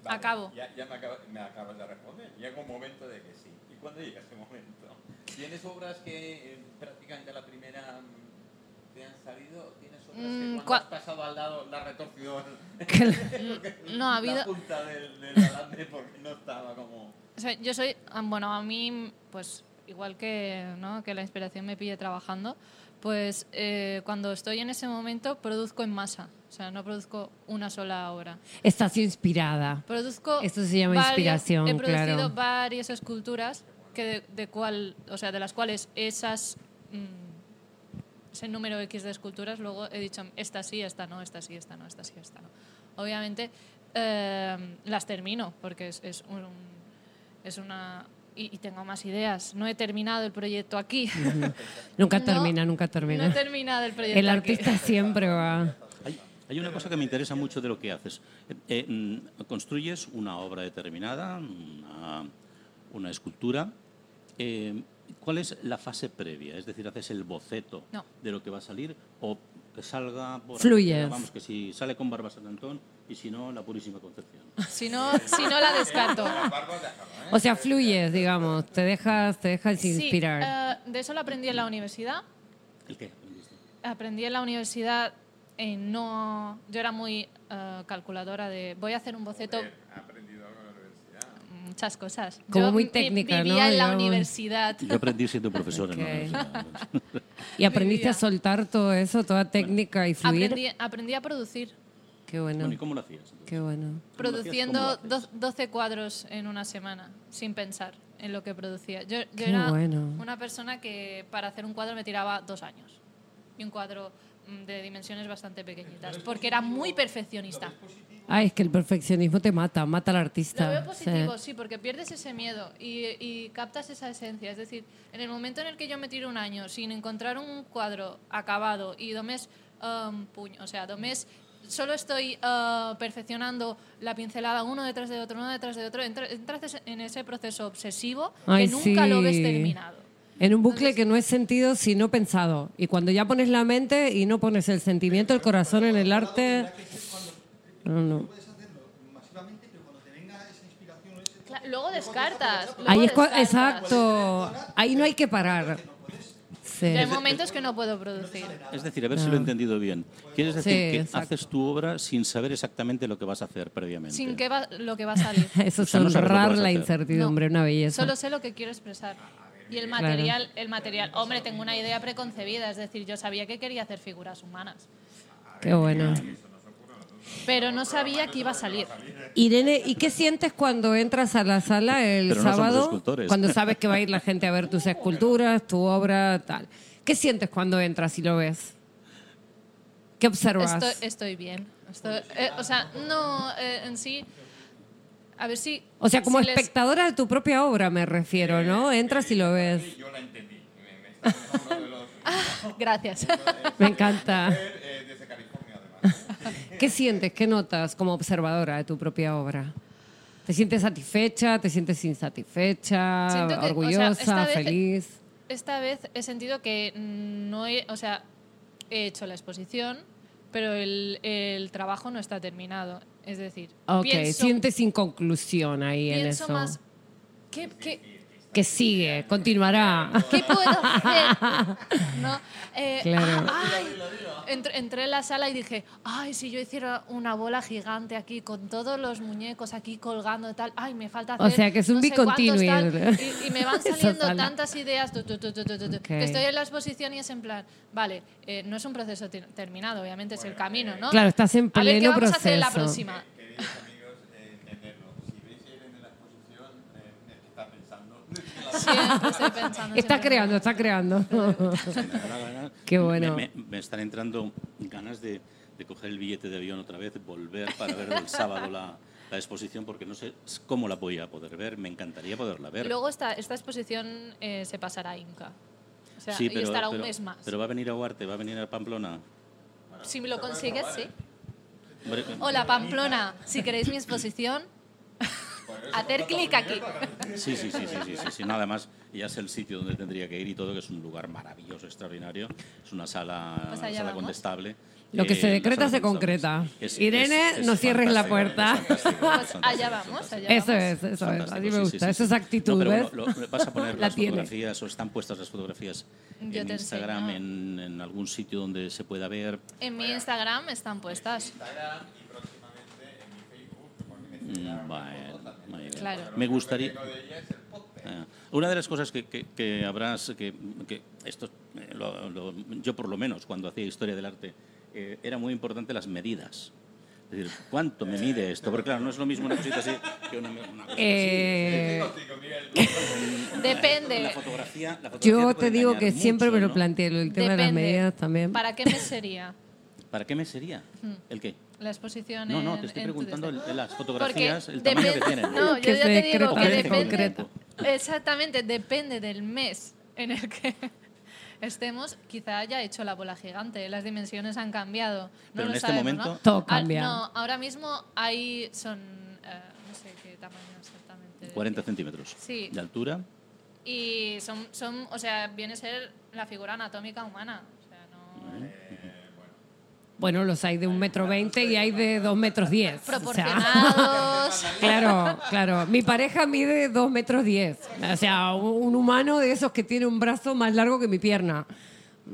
Vale, Acabo. Ya, ya me, acaba- me acabas de responder. Llega un momento de que sí. ¿Y cuándo llega ese momento? ¿Tienes obras que eh, prácticamente a la primera mm, te han salido? ¿Tienes otras que Mm, cuando cua- has pasado al lado la el- No, ha la habido... punta del, del alambre porque no estaba como... O sea, yo soy, ah, bueno, a mí, pues igual que, ¿no? que la inspiración me pille trabajando, pues eh, cuando estoy en ese momento produzco en masa, o sea, no produzco una sola obra. Estás inspirada. Produzco Esto se llama varias- inspiración, He producido claro. varias esculturas que de, de cual, o sea, de las cuales esas mm, ese número X de esculturas luego he dicho esta sí, esta no, esta sí, esta no, esta sí, esta no. Obviamente eh, las termino porque es, es un, es una y, y tengo más ideas. No he terminado el proyecto aquí. Nunca No, termina, nunca No he termina. terminado el proyecto El aquí. artista siempre va. Hay, una cosa que me interesa mucho de lo que haces. Eh, eh, mm, construyes una obra determinada, una, una escultura. Eh, ¿Cuál es la fase previa? Es decir, ¿haces el boceto No. de lo que va a salir o que salga por Fluyes. Vamos, que si sale con Barba San Antón y si no, la Purísima Concepción. Si no, si no la descarto. ¿eh? O sea, fluyes, digamos, te dejas, te dejas inspirar. Sí, eh, de eso lo aprendí en la universidad. ¿El qué? Aprendí en la universidad, eh, no, yo era muy eh, calculadora de voy a hacer un boceto, Ha aprendido algo en la universidad. muchas cosas. Como Yo muy vi- técnica, ¿no? Vivía en la Digamos. universidad. Yo aprendí siendo profesor en la universidad. y aprendiste a soltar todo eso, toda técnica y fluir. Aprendí, aprendí a producir, Qué bueno, Bueno, ¿y cómo lo hacías? entonces? qué bueno. ¿Cómo lo hacías? produciendo do- 12 cuadros en una semana, sin pensar en lo que producía. Yo, yo Qué era bueno. una persona que para hacer un cuadro me tiraba dos años. Y un cuadro de dimensiones bastante pequeñitas, porque era muy perfeccionista. Ay, es que el perfeccionismo te mata, mata al artista. Lo veo positivo, sí, porque pierdes ese miedo y, y captas esa esencia. Es decir, en el momento en el que yo me tiro un año sin encontrar un cuadro acabado y domés um, puño, o sea, domés solo estoy uh, perfeccionando la pincelada uno detrás de otro, uno detrás de otro, entra- entras en ese proceso obsesivo Ay, que nunca lo ves terminado. En un bucle que no es sentido sino pensado. Y cuando ya pones la mente y no pones el sentimiento, el corazón en el arte. No, no. Puedes hacerlo masivamente, pero cuando te venga esa inspiración, ese Cla- Luego descartas. luego Ahí es descartas. exacto. Ahí no hay que parar. Sí. Hay momentos que no puedo producir. Es decir, a ver si lo he entendido bien. ¿Quieres decir Sí, que exacto. haces tu obra sin saber exactamente lo que vas a hacer previamente? Sin que va, lo que va a salir. Eso O es sea, no honrar la incertidumbre, una belleza. Solo sé lo que quiero expresar. Y el material, el material, hombre, tengo una idea preconcebida, es decir, yo sabía que quería hacer figuras humanas, Qué bueno. pero no sabía que iba a salir. Irene, ¿y qué sientes cuando entras a la sala el Pero no somos sábado? Cuando sabes que va a ir la gente a ver tus esculturas, tu obra, tal. ¿Qué sientes cuando entras y lo ves? ¿Qué observas? Estoy, estoy bien. Estoy- eh, o sea, no eh, en sí. A ver si. o sea, como si les- espectadora de tu propia obra me refiero, ¿no? Entras y lo ves. Yo la entendí. Me, me está uno de los Gracias. Me encanta. eh, desde California, además. ¿Qué sientes? ¿Qué notas como observadora de tu propia obra? ¿Te sientes satisfecha? ¿Te sientes insatisfecha? Que, o sea, ¿Orgullosa? vez- ¿Feliz? Esta vez he sentido que no he. O sea, he hecho la exposición, pero el, el trabajo no está terminado. Es decir, Ok, pienso, sientes inconclusión ahí en eso. más. ¿qué, qué, Que sigue, continuará. ¿Qué puedo hacer? ¿No? Eh, Claro. ay, entré, entré en la sala y dije, ay, si yo hiciera una bola gigante aquí con todos los muñecos aquí colgando y tal, ay, me falta O hacer sea, que es un no bicontinuo. tal". Y, y me van saliendo tantas ideas, tu, tu, tu, tu, tu, tu, tu, Ok. que estoy en la exposición y es en plan, vale, eh, no es un proceso ter- terminado, obviamente es el camino, ¿no? Claro, estás en A ver, ¿qué pleno vamos a hacer en la proceso. próxima? Queridos amigos, eh, entenderlo. Si veis a Irene en la exposición, eh, es que está pensando. Siempre estoy pensando. Está siempre- creando, está creando. Qué bueno. Me, me- me están entrando ganas de, de coger el billete de avión otra vez, volver para ver el sábado la, la exposición, porque no sé cómo la voy a poder ver. Me encantaría poderla ver. Luego esta, esta exposición eh, se pasará a Inca. O sea, sí, y pero, estará un pero- mes más. pero va a venir a Huarte, va a venir a Pamplona. si me lo consigues, sí. Hola, Pamplona. Si queréis mi exposición, hacer clic aquí. Sí, sí, sí, sí, sí, sí, sí. Nada más, ya sé el sitio donde tendría que ir y todo, que es un lugar maravilloso, extraordinario. Es una sala, Pues una sala vamos. condestable. Lo que Eh, se la decreta se concreta. Es- Irene, es- es no cierres la puerta. es Pues es allá es vamos, allá Eso vamos. es, eso es. Así me gusta. sí, sí, Eso es actitud, No, pero ¿ves? bueno, lo- vas a poner La las tiene. fotografías o están puestas las fotografías Yo en Instagram, en algún sitio donde se pueda ver. En mi Instagram están puestas. Instagram y próximamente en mi Facebook, porque me Mm, Bueno, muy bien. Claro. Me gustaría. Ah, Una de las cosas que, que- que habrás, que, que esto, eh, lo- lo- yo por lo menos cuando hacía historia del arte, eh, era muy importante las medidas. Es decir, ¿cuánto me mide esto? Porque claro, no es lo mismo una cosita así que una, una cosa Eh, así. Depende. La fotografía, la fotografía yo puede te digo que engañar siempre mucho, me lo planteé, el tema de las Depende. medidas también. ¿Para qué mes sería ¿Para qué me sería? Hmm. ¿El qué? La exposición No, no, te estoy en preguntando el- las Porque fotografías, el tamaño que tienen. No, yo ya te digo que depende. Exactamente, depende del mes en el que estemos. Quizá haya hecho la bola gigante, las dimensiones han cambiado. No Pero lo en este sabemos, momento- ¿no? Todo Ah, cambia. No, ahora mismo hay son eh, no sé qué tamaño exactamente. 40 decir. centímetros Sí. de altura. Y son, son, o sea, viene a ser la figura anatómica humana. O sea, no... Bueno, los hay de un metro veinte y hay de dos metros diez. O sea, Proporcionados. claro, claro. Mi pareja mide dos metros diez. O sea, un humano de esos que tiene un brazo más largo que mi pierna.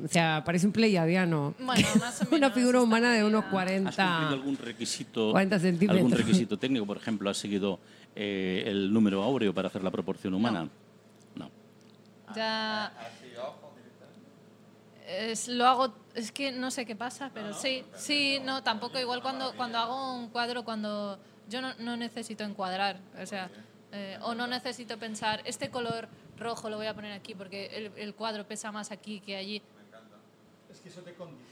O sea, parece un pleiadiano. Bueno, más o Una menos figura está humana de unos medida. ¿Has 40. cumplido algún requisito, 40 centímetros. algún requisito técnico? Por ejemplo, ¿has seguido eh, el número áureo para hacer la proporción humana? No. Ya. Es, lo hago, es que no sé qué pasa, pero sí, sí, no, tampoco igual cuando, cuando hago un cuadro, cuando yo no, no necesito encuadrar, o sea, eh, o no necesito pensar, este color rojo lo voy a poner aquí porque el, el cuadro pesa más aquí que allí. Es que eso te condiciona.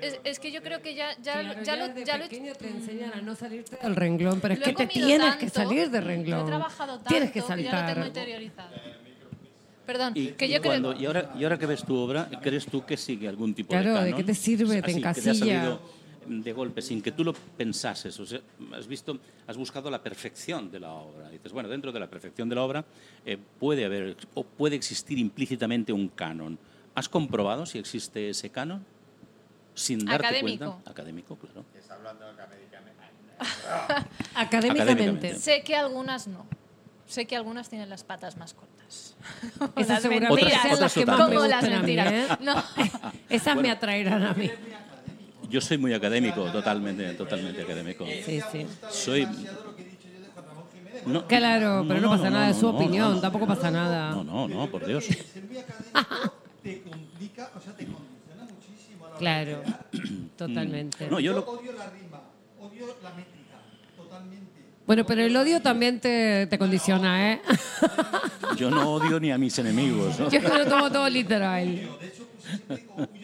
Es, es que yo creo que ya, ya, Claro, ya, ya lo, ya lo he- pequeño te enseñan a no salirte del renglón, pero es lo que te tienes que salir del Lo renglón. he trabajado tanto tienes que ya lo tengo saltar. interiorizado. Perdón, Y, que y yo cuando- creo... y ahora, y ahora que ves tu obra, ¿crees tú que sigue algún tipo Claro, de ¿de canon? qué te sirve? Te encasilla. salido, de golpe, sin que tú lo pensases. O sea, has visto, has buscado la perfección de la obra. Dices, bueno, dentro de la perfección de la obra eh, puede haber o puede existir implícitamente un canon. ¿Has comprobado si existe ese canon? Sin darte Académico. cuenta. Académico, claro. Está hablando académicamente. Académicamente. Académicamente. Sé que algunas no. Sé que algunas tienen las patas más cortas. Esas seguramente mentiras. sean las que más Como me las gustan a mí, mentiras. ¿eh? No. Esas me atraerán a mí. Yo soy muy académico, totalmente, totalmente académico. Sí, sí. Soy. No, Claro, pero no, no, pasa no, nada de no, su no, opinión, no. tampoco pasa nada. No, no, no, por Dios. Ser muy académico te complica, o sea, te condiciona muchísimo a la Claro, totalmente. No, yo Yo lo, odio la rima, odio la totalmente. Bueno, pero el odio también te, te condiciona, ¿eh? yo no odio ni a mis enemigos. ¿no? Yo es que lo tomo todo literal.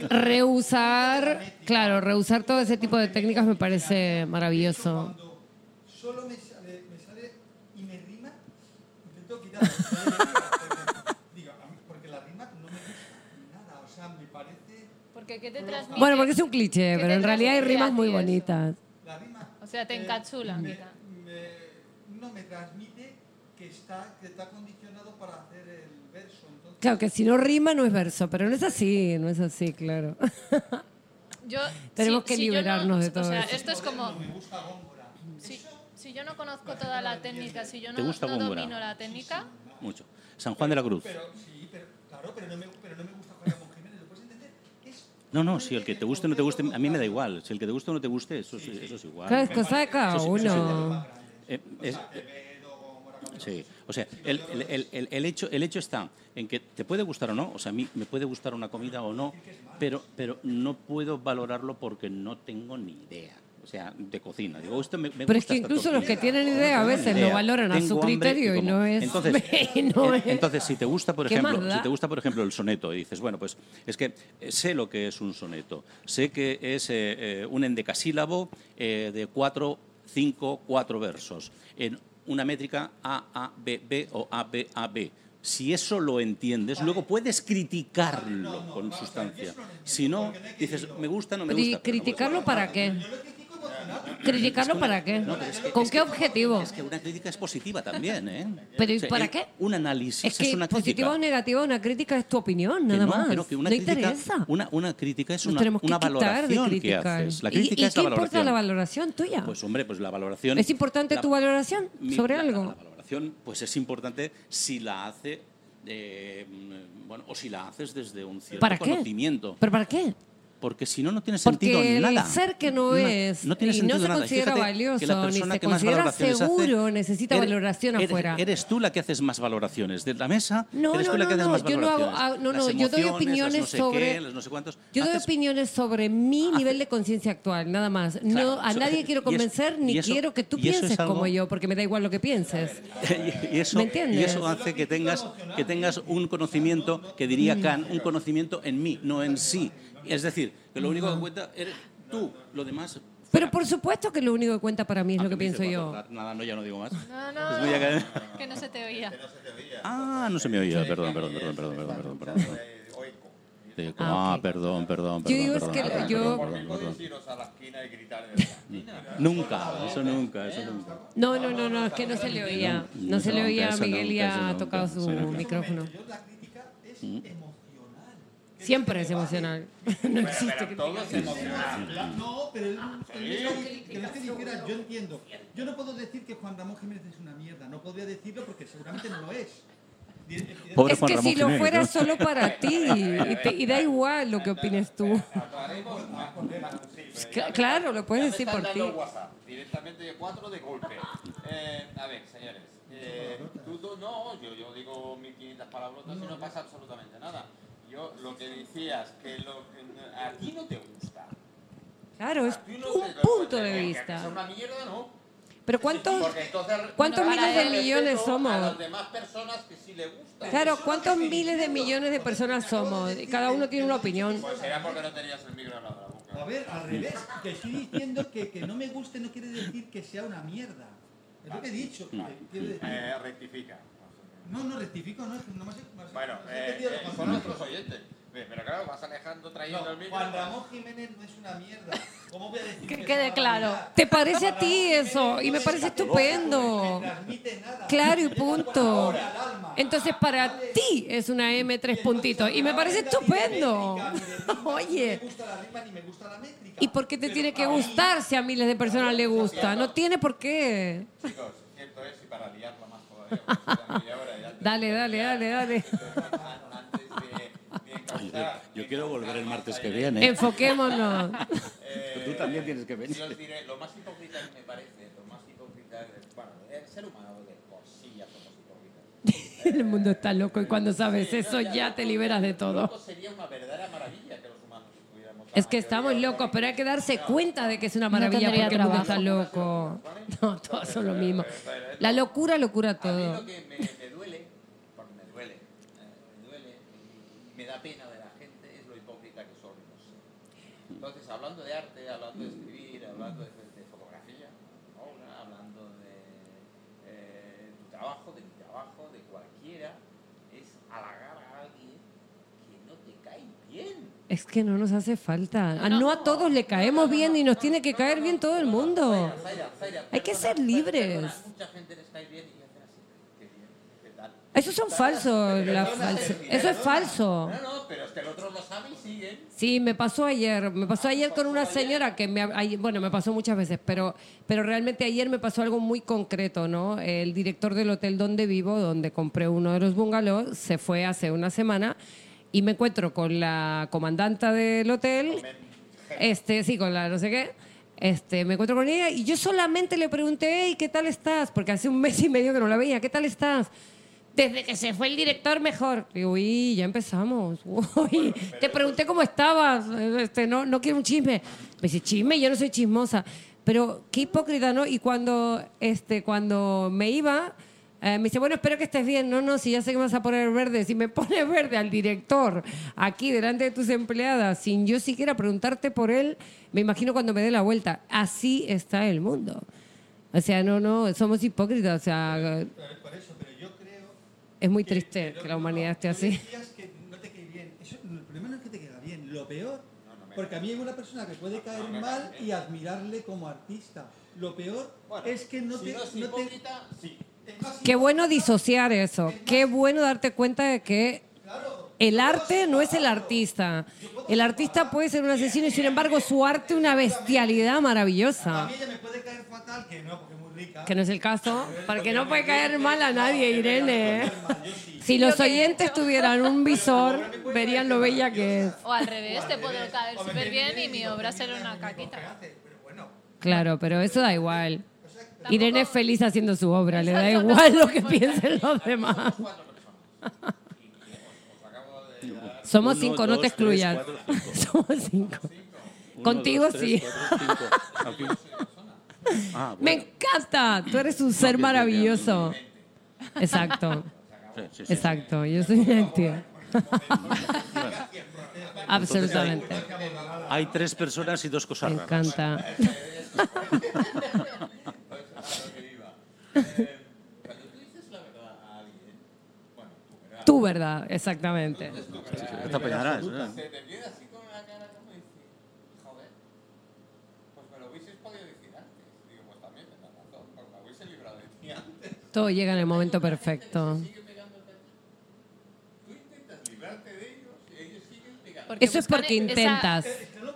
Rehusar, claro, rehusar todo ese tipo de técnicas me parece maravilloso. Cuando solo me sale, me sale y me rima, intento quitarlo. porque, digo, a mí- porque la rima no me gusta nada, o sea, me parece Porque ¿qué te transmite? Bueno, porque es un cliché, ¿Qué pero en realidad hay rimas muy bonitas. rima. O sea, te encachulan, me, quizá. Me- no transmite que está que está condicionado para hacer el verso, entonces Claro, que si no rima no es verso, pero no es así, no es así, claro. Yo, Tenemos si- que si yo liberarnos de todo O sea, eso. esto es como... me gusta Góngora. Si, si yo no conozco toda la técnica, si yo ¿Te no, gusta no domino la técnica, Mucho. San Juan de la Cruz. Pero sí, pero claro, pero no me, pero no me gusta Juan Ramón Jiménez, ¿lo puedes entender? Es No, no, si el que te guste o no te guste, a mí me da igual. Si el que te guste o no te guste, eso, sí- eso es igual. Claro, es cosa de cada sí, sí. uno. Eh, es- sí, o sea, el, el- el- hecho, el hecho está en que te puede gustar o no, o sea, a mí me puede gustar una comida o no, pero, pero no puedo valorarlo porque no tengo ni idea. O sea, de cocina. Digo, esto me, me Pero es gusta que esta incluso los que tienen idea a veces idea. lo valoran a su criterio y no es. Entonces, no es- entonces, si te gusta, por ¿Qué más ejemplo, si te gusta, por ejemplo, el soneto y dices, bueno, pues es que eh, sé lo que es un soneto, sé que es eh, eh, un endecasílabo eh, de cuatro, cinco, cuatro versos en una métrica A A B B o A B A B. Si eso lo entiendes, luego puedes criticarlo con sustancia. Si no, dices, me gusta, no me Pero ¿y gusta. pero no me criticarlo para qué? ¿Criticarlo para qué? ¿Con qué objetivo? Es que una crítica es positiva también, ¿eh? Pero ¿y O sea, para qué? Un análisis Es que una positiva o negativa, una crítica es tu opinión, Que nada no, más. que no, que una no crítica, interesa. Una, una crítica es Nos una, que una valoración que haces. La ¿Y- crítica ¿Y, es qué la importa valoración. la valoración tuya? Pues hombre, pues la valoración... ¿Es importante la- tu valoración mi- sobre la- algo? La valoración pues es importante si la hace... eh, bueno, o si la haces desde un cierto ¿Para qué? conocimiento. ¿Pero para qué? Porque si no, no tiene sentido Porque el nada. ser que no es no tiene y sentido no se nada. considera valioso, que la ni se que más considera valoraciones hace, seguro, necesita eres- valoración eres- afuera. Eres tú la que haces más valoraciones. De la mesa, No, eres no, tú la no, que haces no, más yo no hago- valoraciones. ah, no, no, yo doy opiniones no sé sobre- qué, no sé cuántos. Yo doy Haces- opiniones sobre mi nivel de conciencia actual, nada más. No, Claro, a eso- nadie quiero y eso- convencer ni eso- quiero que tú pienses algo- como yo, porque me da igual lo que pienses. y, eso, ¿Me entiendes? y eso hace que tengas, que tengas un conocimiento, que diría Mm. Kant, un conocimiento en mí, no en sí. Es decir, que lo único que cuenta eres tú, lo demás... Pero por supuesto que lo único que cuenta para mí es Ah, lo que pienso yo. Nada, no, ya no digo más. no, Es no, muy académico. que no se te oía. Ah, no se me oía, perdón, perdón, perdón, perdón, perdón, perdón, perdón. perdón. Sí, Ah, Ah, ok. perdón, perdón, Yo perdón. digo es que perdón, yo- perdón, ¿Por qué perdón, perdón. podéis iros a Nunca, eso nunca, eso nunca. No, no, no, no, es que no se le oía. No se le oía a Miguel y ha tocado su micrófono. Yo la crítica es Mm. emocional. Siempre es emocional. No existe que Todo es emocional. No, pero de que no que dijera, yo entiendo. Yo no puedo decir que Juan Ramón Jiménez es una mierda. No podría decirlo porque seguramente no lo es. Pobre Es Juan que Ramón si lo Jiménez, fuera ¿no? solo para ti y, te- y da igual lo que opines tú. Cla- Claro, lo puedes decir por ti. directamente de cuatro de golpe. Eh, a ver, señores, eh, tú no, yo, yo digo 1500 palabrotas y no pasa absolutamente nada. Yo lo que decías, que lo, que a ti no te gusta. Claro, es A no un punto de vista. Es una mierda, ¿no? Pero ¿cuántos, entonces cuántos miles de millones respeto A somos? las demás personas que sí le gusta. Claro, ¿cuántos miles de millones de personas somos? Y cada uno tiene una opinión. Pues será porque no tenías el micro al lado de la boca. A ver, al revés. Te estoy diciendo que, que no me guste no quiere decir que sea una mierda. Es lo que he dicho. que. Eh, rectifica. No, no rectifico, no. que no me has- Bueno, me has eh, eh, son nuestros oyentes. Pero claro, vas alejando trayendo No, el micro. Juan Ramón Jiménez no es una mierda. ¿Cómo voy a decir Que es quede claro. ¿Te parece a ti eso? Y me parece es estupendo. Claro y punto. Entonces para ti es una M tres puntitos y me parece estupendo. Oye. ¿y por qué te tiene que gustar si a miles de personas le gusta? No tiene por qué. Chicos, cierto es, y para liarla ya. Dale, dale, dale, dale. Yo de quiero volver el martes que viene. Enfoquémonos. eh, Tú también tienes que venir. Yo os diré, lo más hipócrita que me parece, lo más hipócrita es, bueno, el ser humano de por sí ya somos hipócritas. El mundo está loco y cuando sabes eso ya te liberas de todo. Loco sería una verdadera maravilla que los humanos estuviéramos. la Es que estamos locos, pero hay que darse cuenta de que es una maravilla porque el mundo está loco. No, todos son lo mismo. La locura, locura A mí todo. lo que me, me duele, porque me duele, eh, me duele y me da pena de la gente es lo hipócrita que somos. Entonces, hablando de arte, hablando de escribir, hablando de, de fotografía, obra, hablando de eh, tu trabajo, de mi trabajo, de cualquiera, es halagar a alguien que no te cae bien. Es que no nos hace falta. A No, no a todos le caemos bien y nos tiene que caer bien todo el mundo. Zaira, Zaira, Hay que ser libres. mucha gente les cae bien y hacen así. Qué bien, qué tal. Esos son falsos. la falsa- Eso es falso. No, no, pero es que el otro lo sabe y siguen. Sí, me pasó ayer. Me pasó ayer con una señora que me, bueno, me pasó muchas veces, pero, pero realmente ayer me pasó algo muy concreto, ¿no? El director del hotel donde vivo, donde compré uno de los bungalows, se fue hace una semana y me encuentro con la comandanta del hotel, este, sí, con la no sé qué. Este, me encuentro con ella y yo solamente le pregunté, "Hey, ¿qué tal estás? Porque hace un mes y medio que no la veía, ¿qué tal estás? Desde que se fue el director, mejor. Digo, uy, ya empezamos. Uy, te pregunté cómo estabas. Este, no, no quiero un chisme. Me dice, chisme, yo no soy chismosa. Pero qué hipócrita, ¿no? Y cuando, este, cuando me iba, eh, me dice, bueno, espero que estés bien. No, no, si ya sé que me vas a poner verde. Si me pone verde al director aquí delante de tus empleadas, sin yo siquiera preguntarte por él, me imagino cuando me dé la vuelta. Así está el mundo. O sea, no, no, somos hipócritas. O sea, Pero por eso, pero yo creo es muy triste que la humanidad esté Tú así. que no te cae bien. Eso, el problema no es que te queda bien. Lo peor, porque a mí hay una persona que puede caer mal y admirarle como artista. Lo peor Bueno, es que no si te. no es no te- hipócrita, sí. Qué bueno disociar eso. Qué bueno darte cuenta de que el arte no es el artista. El artista puede ser un asesino y sin embargo su arte una bestialidad A maravillosa. mí ella me puede caer fatal, que no, porque es muy rica. Que no es el caso. Para que no puede caer mal a nadie, Irene. Si los oyentes tuvieran un visor, verían lo bella que es. O al revés, te puedo caer súper bien y mi obra que ser mira, una caquita. Claro, pero eso da igual. Tampoco- Irene es feliz haciendo su obra, le da igual no lo que piensen los demás. Somos cinco, no te excluyas. Somos cinco. Contigo sí. Ah, Me encanta, tú eres un ser maravilloso. Exacto, exacto, yo soy una. Absolutamente, Hay tres personas y dos me cosas raras. encanta cuando tú dices la verdad a alguien, bueno, tu verdad, verdad, exactamente. Esta peñarás, ¿eh? se te queda así con la cara como decir, joder, pues me lo hubieses podido decir antes. Digo, pues también me das razón, pues me hubiese librado de ti antes. Todo llega en el momento perfecto. Tú intentas librarte de ellos y ellos siguen pegando. Porque Eso es porque intentas,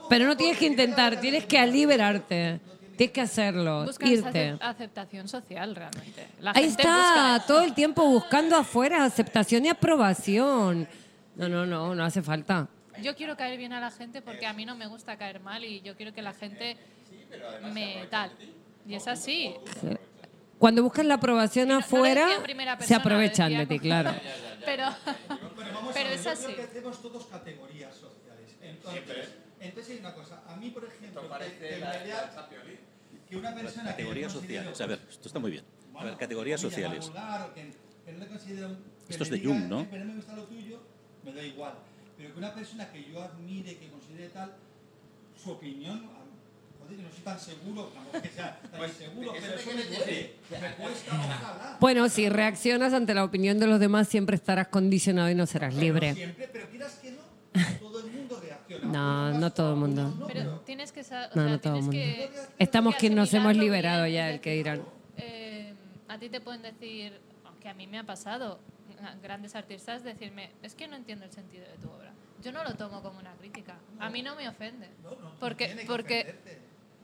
pero no tienes que intentar, tienes que liberarte, tienes que hacerlo, Buscan esa irte. acep- aceptación social realmente. La Ahí gente está, busca- todo el tiempo buscando afuera aceptación y aprobación. No, no, no, no hace falta. Yo quiero caer bien a la gente porque a mí no me gusta caer mal y yo quiero que la gente me tal. Y es así. Cuando buscas la aprobación No afuera, en primera se persona, aprovechan decía de ti, claro. Pero, Pero vamos pero a ver, es yo así. creo que hacemos todos categorías sociales. Entonces, entonces hay una cosa. A mí, por ejemplo, parece la, daría la League. Que una persona Categorías sociales. A ver, esto está muy bien. A Bueno, ver, categorías sociales. vulgar o que, que no le considero que Esto es de diga, Jung, ¿no? "Eh, pero no me gusta lo tuyo, me da igual. Pero que una persona que yo admire, que considere tal, su opinión, a- joder, que no soy tan seguro, tampoco que sea tan Pues, seguro, eso pero de eso que me me duele, duele. me cuesta, ojalá. Bueno, si reaccionas ante la opinión de los demás, siempre estarás condicionado y no serás Pero libre. Siempre, pero quieras que no, No, no todo el mundo. Pero tienes que saber. No, no todo el mundo. Que, Estamos que nos hemos liberado bien, ya, el que dirán. eh, a ti te pueden decir, aunque a mí me ha pasado, grandes artistas decirme, es que no entiendo el sentido de tu obra. Yo no lo tomo como una crítica. A mí no me ofende. porque porque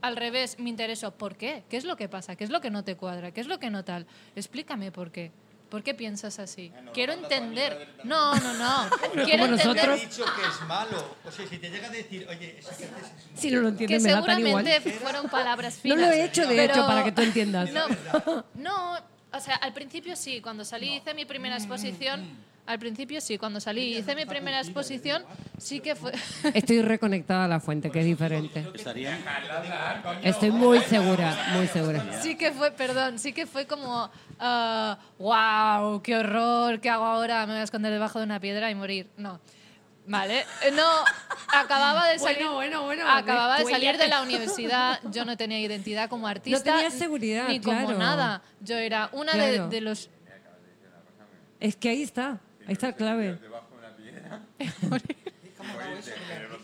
al revés, me intereso. ¿Por qué? ¿Qué es lo que pasa? ¿Qué es lo que no te cuadra? ¿Qué es lo que no tal? Explícame por qué. ¿Por qué piensas así? Quiero entender. No, no, no. Quiero como Te entender. nosotros. ha dicho que es malo. O sea, si te llega a decir, oye, eso que haces es Si no lo Que entiendes, me da tan igual. seguramente fueron palabras No finas. lo he hecho, de pero- hecho, para que tú entiendas. No, no, o sea, al principio sí, cuando salí hice mi primera exposición. Al principio sí, cuando salí hice mi primera exposición, sí que fue. Estoy reconectada a la fuente, que es diferente. Estaría, Estoy muy segura, muy segura. Sí que fue, perdón, sí que fue como, wow, qué horror, ¿qué hago ahora? Me voy a esconder debajo de una piedra y morir. No. Vale, Eh, no, acababa de salir, Bueno, bueno, bueno, acababa de salir de la universidad, yo no tenía identidad como artista, tenías seguridad, ni como claro. nada. Yo era una Claro. de, de los Es que ahí está, ahí está la clave. Debajo de una piedra.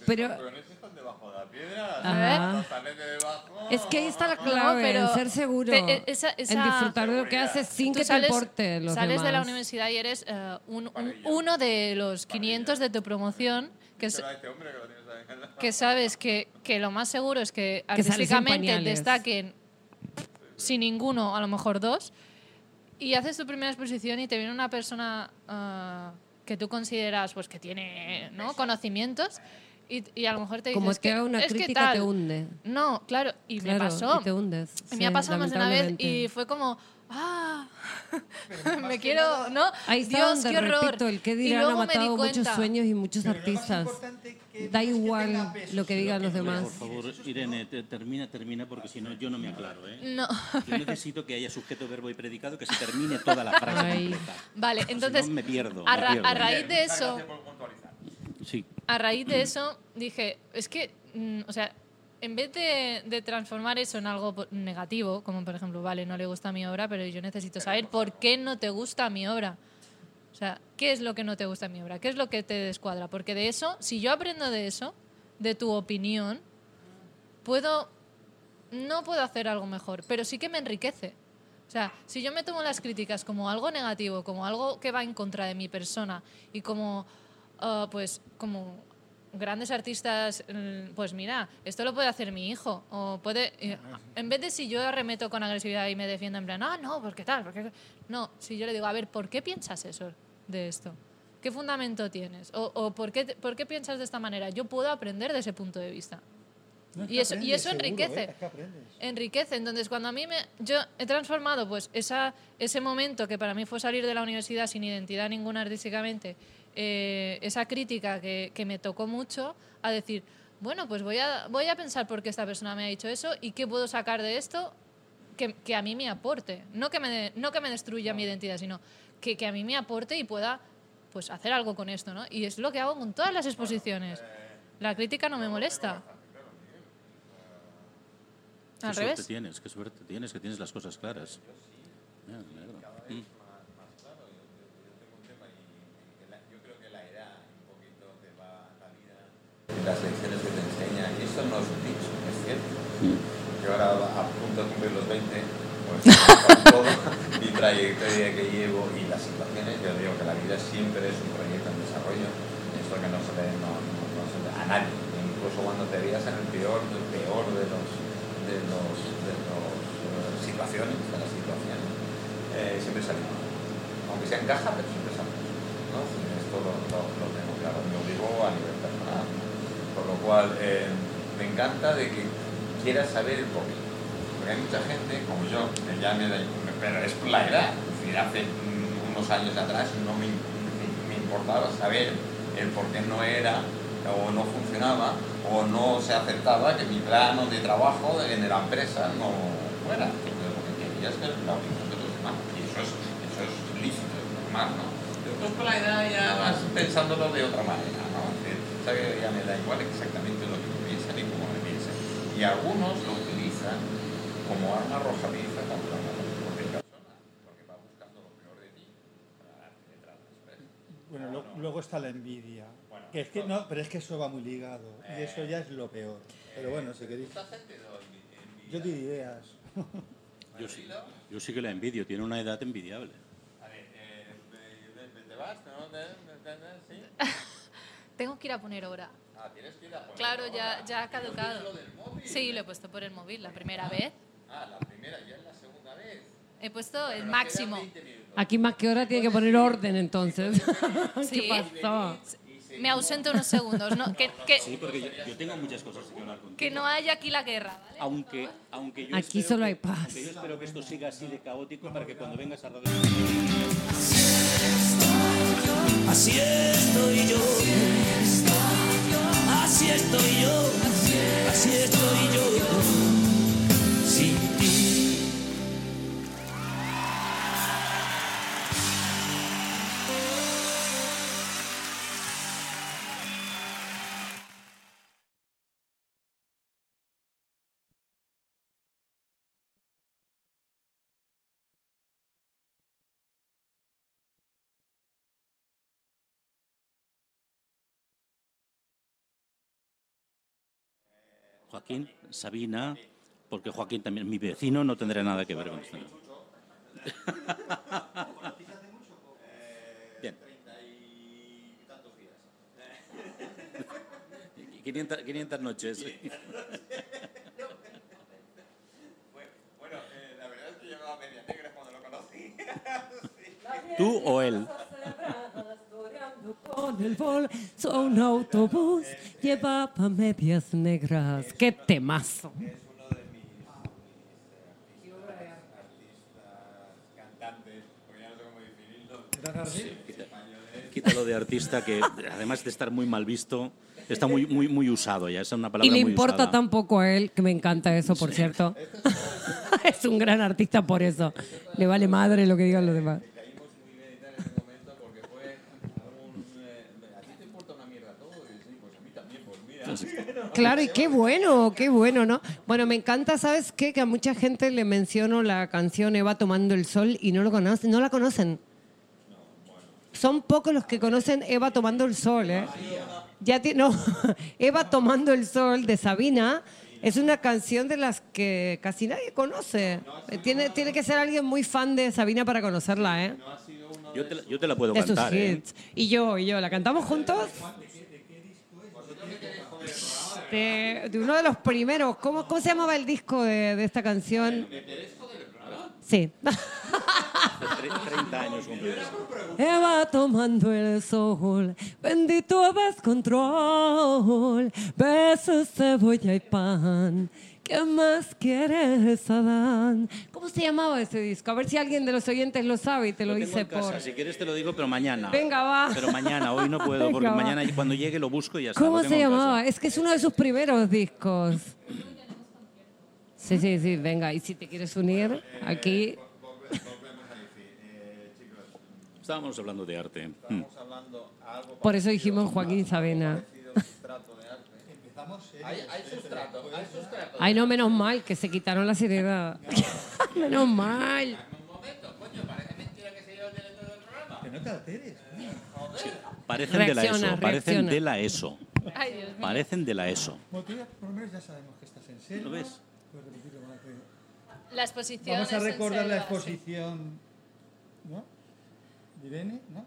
Pero están debajo de la piedra. No debajo. es que ahí está la clave, pero en ser seguro, pe- e- esa- en esa- disfrutar de lo que haces sin que sales, te importe los sales de la demás. universidad y eres eh, un- un- uno de los 500 de tu promoción que, es- este hombre que lo en que sabes que, que lo más seguro es que Que en artísticamente destaquen sin ninguno, a lo mejor dos, y haces tu primera exposición y te viene una persona ah, que tú consideras pues que tiene ¿no? conocimientos y, y a lo mejor te dices Como que una es que crítica tal. te hunde. No, claro, y Claro, me pasó. y te hundes. Y me sí, ha pasado más de una vez y fue como, ah, me quiero, ¿no? Ahí está Dios, donde, qué horror. repito, el que Y dirán ha luego me di matado muchos cuenta. sueños y muchos Pero lo artistas. que Da que igual peso, lo que digan los que- demás. por favor, Irene, te- termina, termina, porque si no, yo no me aclaro. ¿eh? No. Yo necesito que haya sujeto, verbo y predicado, que se termine toda la frase Ay. completa. Vale, Si entonces, no, me pierdo. a, me ra- pierdo. a raíz de eso. Sí. a raíz de eso dije, es que, mm, o sea, en vez de, transformar eso en algo negativo, como por ejemplo, vale, no le gusta mi obra, pero yo necesito saber por qué no te gusta mi obra. O sea, ¿qué es lo que no te gusta mi obra? ¿Qué es lo que te descuadra? Porque de eso, si yo aprendo de eso, de tu opinión, puedo, no puedo hacer algo mejor, pero sí que me enriquece. O sea, si yo me tomo las críticas como algo negativo, como algo que va en contra de mi persona y como, ah, pues, como grandes artistas, mm, pues mira, esto lo puede hacer mi hijo. O puede, eh, en vez de si yo arremeto con agresividad y me defiendo en plan, ah, no, ¿por qué tal? ¿Por qué? No, si yo le digo, a ver, ¿por qué piensas eso de esto? ¿Qué fundamento tienes? ¿O, o por, qué, por qué piensas de esta manera? Yo puedo aprender de ese punto de vista. No, es Y eso- y eso seguro, enriquece. ¿eh? Es que enriquece. Entonces, cuando a mí me. Yo he transformado, pues, esa, ese momento que para mí fue salir de la universidad sin identidad ninguna artísticamente, eh, esa crítica que, que me tocó mucho, a decir, bueno, pues voy a, voy a pensar por qué esta persona me ha dicho eso y qué puedo sacar de esto que, que a mí me aporte. No que me, de- no que me destruya mi identidad, sino que, que a mí me aporte y pueda pues hacer algo con esto, ¿no? Y es lo que hago con todas las exposiciones. La crítica no me molesta. Qué Al suerte revés. tienes, qué suerte tienes, que tienes las cosas claras. Ya, me alegro. Mm. Yo creo que la edad un poquito te va la vida. Las lecciones que te enseñan, y esto no es un dicho, es cierto. Yo ahora cumplir los 20, pues mi trayectoria que llevo y las situaciones, yo digo que la vida siempre es un proyecto en desarrollo. Esto que no se ve, no, a nadie. Incluso cuando te veas en el peor, peor de los de los, de los eh, situaciones, de las situaciones, eh, siempre salimos. Aunque sea en caja, pero siempre salimos. ¿no? Esto lo, lo, lo tengo claro, me obligó a nivel personal. Por lo cual, eh, me encanta de que quieras saber el porqué. Hay mucha gente, como yo, que ya me da, pero es por la edad. Es decir, hace unos años atrás no me, me- importaba saber el por qué no era o no funcionaba o no se aceptaba que mi plano de trabajo en la empresa no fuera. Lo que quería es ver la opinión de los demás. Y eso es, eso es lícito, es normal, ¿no? Después con la edad ya vas pensándolo de otra manera, ¿no? Que ya me da igual exactamente lo que piensan y cómo me piensan. Y algunos lo utilizan como arma arrojadiza contra la propia persona, porque va buscando lo peor de ti para darte detrás después. Bueno, lo- luego está la envidia. Bueno, Que es que no, pero es que eso va muy ligado. Y eso ya es lo peor. Pero bueno, si queréis. Yo te ideas. Yo sí, yo sí que la envidio, tiene una edad envidiable. A ver, eh, ¿te- vas? ¿No? ¿Te- te- te- ¿Sí? Tengo que ir a poner hora. Ah, tienes que ir a poner Claro, hora. ya, ya ha caducado. lo del móvil? Sí, lo he puesto por el móvil la primera vez. Ah, la primera, ya es la segunda vez. He puesto el Pero máximo. 20 minutos. Aquí más que hora tiene que poner orden entonces. Sí. ¿Qué pasó? Me ausento unos segundos. ¿no? Que, que, Sí, porque yo, yo tengo muchas cosas que hablar contigo. que no haya aquí la guerra, ¿vale? Aunque, aunque yo Aquí solo hay que- paz. aunque yo espero que esto siga así de caótico para que cuando vengas a Radio... Así estoy yo. Así estoy yo. Así estoy yo. Sin. Joaquín, Sabina, porque Joaquín también, mi vecino, no tendrá nada que ver con esto. Bien. 500, 500 noches. Bueno, eh, la verdad es que llevaba media negra cuando lo conocí. ¿Tú o él? Con el bolso un autobús llevaba medias negras. ¡Qué temazo! Es uno de mis, mis, eh, artistas, cantantes, porque ya no sé cómo definirlo. Quita- Quítalo de artista, que además de estar muy mal visto, está muy, muy, muy usado ya. Es una palabra Y le muy importa usada. tampoco a él, que me encanta eso, por cierto. es un gran artista por eso. Le vale madre lo que digan los demás. Sí. Claro, y qué bueno, qué bueno, ¿no? Bueno, me encanta, ¿sabes qué? Que a mucha gente le menciono la canción Eva tomando el sol y no lo conocen, no la conocen. Son pocos los que conocen Eva tomando el sol, ¿eh? Ya no, Eva tomando el sol de Sabina es una canción de las que casi nadie conoce. Eh, Tiene, tiene que ser alguien muy fan de Sabina para conocerla, ¿eh? Yo te, la- yo te la puedo De sus cantar, ¿eh? Y yo, y yo, ¿la cantamos juntos? De, de uno de los primeros. ¿Cómo, cómo se llamaba el disco de, de esta canción? Sí. Tre- 30 años cumplidos. Eva tomando el sol, bendito descontrol, besos, cebolla y pan. ¿Qué más quieres, Adán? ¿Cómo se llamaba ese disco? A ver si alguien de los oyentes lo sabe y te lo, Lo dice por. Si quieres te lo digo, pero mañana. Venga, va. Pero mañana, hoy no puedo, porque Venga, va. mañana cuando llegue lo busco y ya está. ¿Cómo se llamaba? Es que es uno de sus primeros discos. Sí, sí, sí, venga. Y si te quieres unir, aquí. Eh, Estábamos hablando de arte. Estamos hablando algo Por eso dijimos Joaquín serios. Hay, hay sustrato, hay sustrato. Ay, no, menos mal que se quitaron la sirena. menos mal. Un momento, coño, parece mentira que se lleva el director del programa. Que no te alteres. Parecen de la Reacciona, ESO. Parecen reacciona. de la ESO. Parecen de la ESO. Bueno, tú ya por lo menos ya sabemos que estás en serio. ¿Lo ves? Puedes repetirlo más que- La exposición Vamos a recordar la exposición. ¿No? ¿De Irene? ¿No?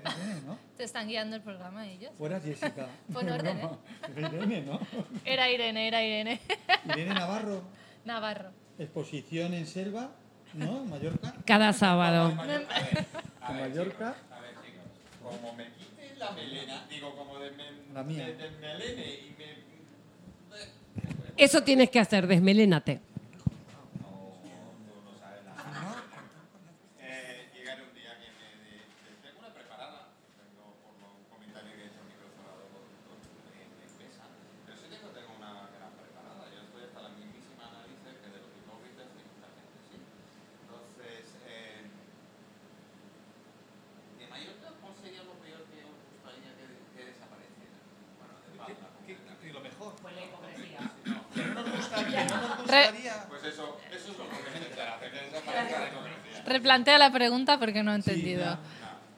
¿Era Irene, ¿no? Te están guiando el programa ellos. Fuera Jessica. Pon orden, ¿eh? Era Irene, ¿no? Era Irene, era Irene. Irene Navarro. Navarro. Exposición en Selva, ¿no? En Mallorca. Cada sábado. En Mallorca. A ver, chicos, como me quites la melena, digo, como de, men- La mía. de, de melene y me... Eso tienes que hacer, desmelénate. Eh, llegar un día que me... de- de- tengo una preparada, tengo por lo- un comentario que he hecho microfonado con, con, en, en mesa, pero sí tengo, tengo una gran preparada, yo estoy hasta la mismísima nariz que de los hipócritas y mucha gente, ¿sí? Entonces, eh, de Mallorca, ¿cuál sería lo peor que os gustaría que, que desapareciera? Bueno, de Palma, Y lo mejor. Pues la hipocresía. No nos gustaría, no nos Re- gustaría. Pues eso, eso es lo que me interesa, hacer que desaparezca la hipocresía. Replantea la pregunta porque no he entendido. No,